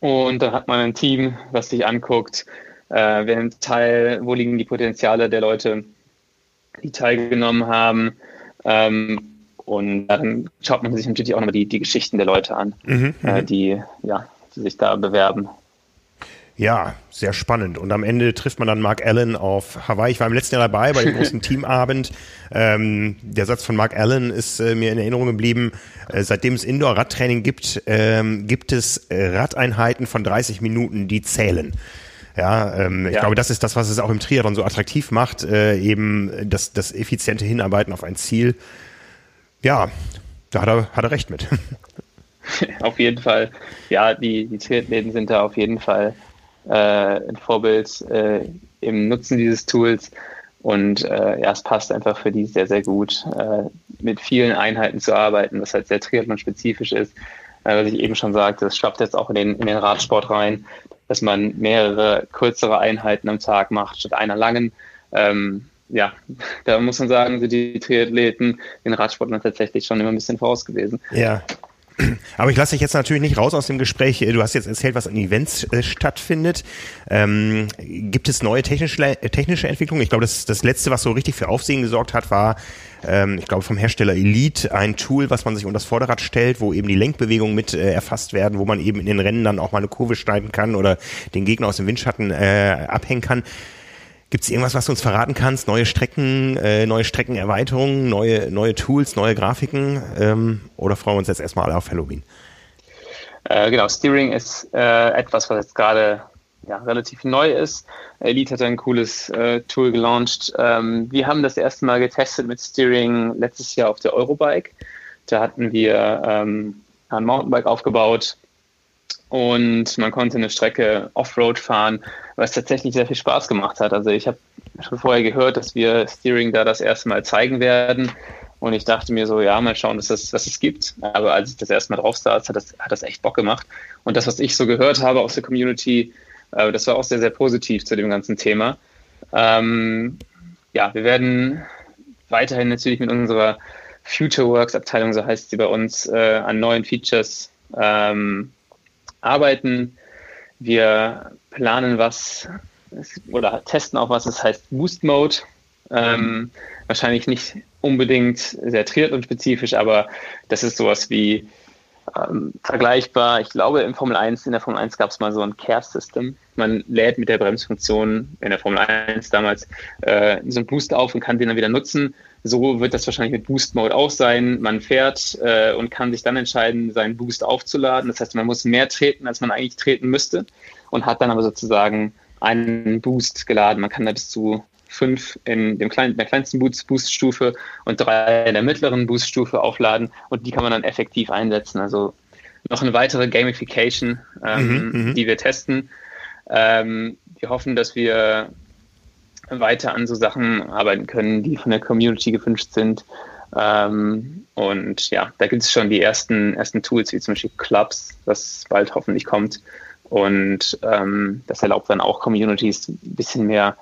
und dann hat man ein Team, was sich anguckt, äh, wer nimmt teil, wo liegen die Potenziale der Leute, die teilgenommen haben. Ähm, und dann schaut man sich natürlich auch nochmal die, die Geschichten der Leute an, mhm, äh, mhm. die, ja, die sich da bewerben. Ja, sehr spannend. Und am Ende trifft man dann Mark Allen auf Hawaii. Ich war im letzten Jahr dabei bei dem <laughs> großen Teamabend. Ähm, der Satz von Mark Allen ist äh, mir in Erinnerung geblieben. Äh, seitdem es Indoor-Radtraining gibt, ähm, gibt es Radeinheiten von 30 Minuten, die zählen. Ja, ähm, ja. ich glaube, das ist das, was es auch im Triathlon so attraktiv macht, äh, eben das, das effiziente Hinarbeiten auf ein Ziel. Ja, da hat er, hat er recht mit. <laughs> auf jeden Fall. Ja, die, die Triathleten sind da auf jeden Fall äh, ein Vorbild äh, im Nutzen dieses Tools. Und äh, ja, es passt einfach für die sehr, sehr gut, äh, mit vielen Einheiten zu arbeiten, was halt sehr Triathlon-spezifisch ist. Äh, was ich eben schon sagte, das schwappt jetzt auch in den, in den Radsport rein dass man mehrere kürzere Einheiten am Tag macht statt einer langen. Ähm, ja, <laughs> da muss man sagen, sind die Triathleten den Radsportlern tatsächlich schon immer ein bisschen voraus gewesen. Ja. <clears throat> Aber ich lasse dich jetzt natürlich nicht raus aus dem Gespräch. Du hast jetzt erzählt, was an Events äh, stattfindet. Ähm, gibt es neue technische, technische Entwicklungen? Ich glaube, das, das letzte, was so richtig für Aufsehen gesorgt hat, war ähm, ich glaube, vom Hersteller Elite ein Tool, was man sich unter das Vorderrad stellt, wo eben die Lenkbewegungen mit äh, erfasst werden, wo man eben in den Rennen dann auch mal eine Kurve schneiden kann oder den Gegner aus dem Windschatten äh, abhängen kann. Gibt es irgendwas, was du uns verraten kannst? Neue Strecken, äh, neue Streckenerweiterungen, neue, neue Tools, neue Grafiken? Ähm, oder freuen wir uns jetzt erstmal alle auf Halloween? Äh, genau, Steering ist äh, etwas, was jetzt gerade ja, relativ neu ist. Elite hat ein cooles äh, Tool gelauncht. Ähm, wir haben das erste Mal getestet mit Steering letztes Jahr auf der Eurobike. Da hatten wir ähm, ein Mountainbike aufgebaut und man konnte eine Strecke Offroad fahren, was tatsächlich sehr viel Spaß gemacht hat. Also ich habe schon vorher gehört, dass wir Steering da das erste Mal zeigen werden. Und ich dachte mir so, ja, mal schauen, dass das, was es gibt. Aber als ich das erste Mal drauf saß, hat das, hat das echt Bock gemacht. Und das, was ich so gehört habe aus der Community, äh, das war auch sehr, sehr positiv zu dem ganzen Thema. Ähm, ja, wir werden weiterhin natürlich mit unserer Future Works Abteilung, so heißt sie bei uns, äh, an neuen Features ähm, arbeiten. Wir planen was oder testen auch was, das heißt Boost Mode. Ähm, wahrscheinlich nicht unbedingt sehr Triathlon-spezifisch, aber das ist sowas wie ähm, vergleichbar. Ich glaube, im Formel 1, in der Formel 1 gab es mal so ein Care-System. Man lädt mit der Bremsfunktion in der Formel 1 damals äh, so einen Boost auf und kann den dann wieder nutzen. So wird das wahrscheinlich mit Boost Mode auch sein. Man fährt äh, und kann sich dann entscheiden, seinen Boost aufzuladen. Das heißt, man muss mehr treten, als man eigentlich treten müsste und hat dann aber sozusagen einen Boost geladen. Man kann da bis zu fünf in dem kleinen, der kleinsten Boost-Stufe und drei in der mittleren Boost-Stufe aufladen und die kann man dann effektiv einsetzen. Also noch eine weitere Gamification, ähm, mhm, mhm. die wir testen. Ähm, wir hoffen, dass wir weiter an so Sachen arbeiten können, die von der Community gewünscht sind. Ähm, und ja, da gibt es schon die ersten, ersten Tools, wie zum Beispiel Clubs, das bald hoffentlich kommt. Und ähm, das erlaubt dann auch Communities ein bisschen mehr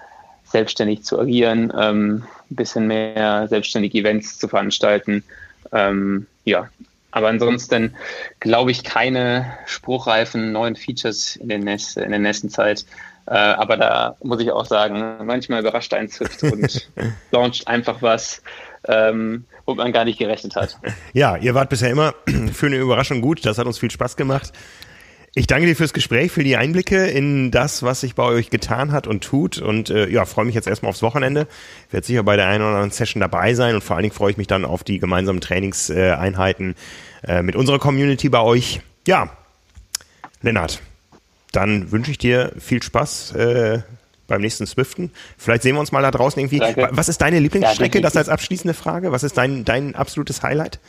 selbstständig zu agieren, ähm, ein bisschen mehr selbstständig Events zu veranstalten. Ähm, ja, aber ansonsten glaube ich keine spruchreifen neuen Features in, den nächsten, in der nächsten Zeit. Äh, aber da muss ich auch sagen, manchmal überrascht ein Swift und <laughs> launcht einfach was, ähm, womit man gar nicht gerechnet hat. Ja, ihr wart bisher immer <clears throat> für eine Überraschung gut. Das hat uns viel Spaß gemacht. Ich danke dir fürs Gespräch, für die Einblicke in das, was sich bei euch getan hat und tut. Und äh, ja, freue mich jetzt erstmal aufs Wochenende. Werde sicher bei der einen oder anderen Session dabei sein und vor allen Dingen freue ich mich dann auf die gemeinsamen Trainingseinheiten äh, mit unserer Community bei euch. Ja, Lennart, dann wünsche ich dir viel Spaß äh, beim nächsten Swiften. Vielleicht sehen wir uns mal da draußen irgendwie. Danke. Was ist deine Lieblingsstrecke? Ja, das als abschließende Frage. Was ist dein, dein absolutes Highlight?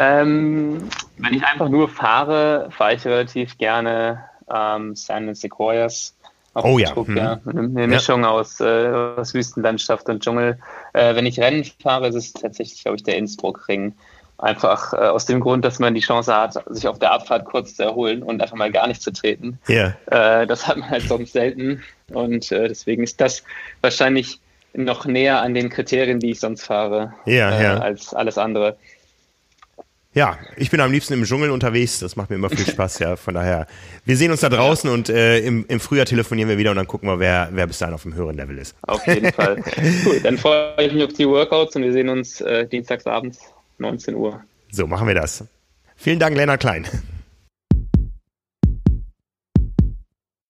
Ähm, wenn ich einfach nur fahre, fahre ich relativ gerne ähm, Sand and Sequoias. Oh ja. Druck, mhm. ja. Eine Mischung ja. aus, äh, aus Wüstenlandschaft und Dschungel. Äh, wenn ich Rennen fahre, ist es tatsächlich, glaube ich, der Innsbruck-Ring. Einfach äh, aus dem Grund, dass man die Chance hat, sich auf der Abfahrt kurz zu erholen und einfach mal gar nicht zu treten. Ja. Äh, das hat man halt sonst selten. Und äh, deswegen ist das wahrscheinlich noch näher an den Kriterien, die ich sonst fahre, ja, äh, ja. als alles andere. Ja, ich bin am liebsten im Dschungel unterwegs. Das macht mir immer viel Spaß. Ja, von daher. Wir sehen uns da draußen und äh, im, im Frühjahr telefonieren wir wieder und dann gucken wir, wer, wer bis dahin auf dem höheren Level ist. Auf jeden <laughs> Fall. cool, dann freue ich mich auf die Workouts und wir sehen uns äh, dienstagsabends 19 Uhr. So machen wir das. Vielen Dank, Lennart Klein.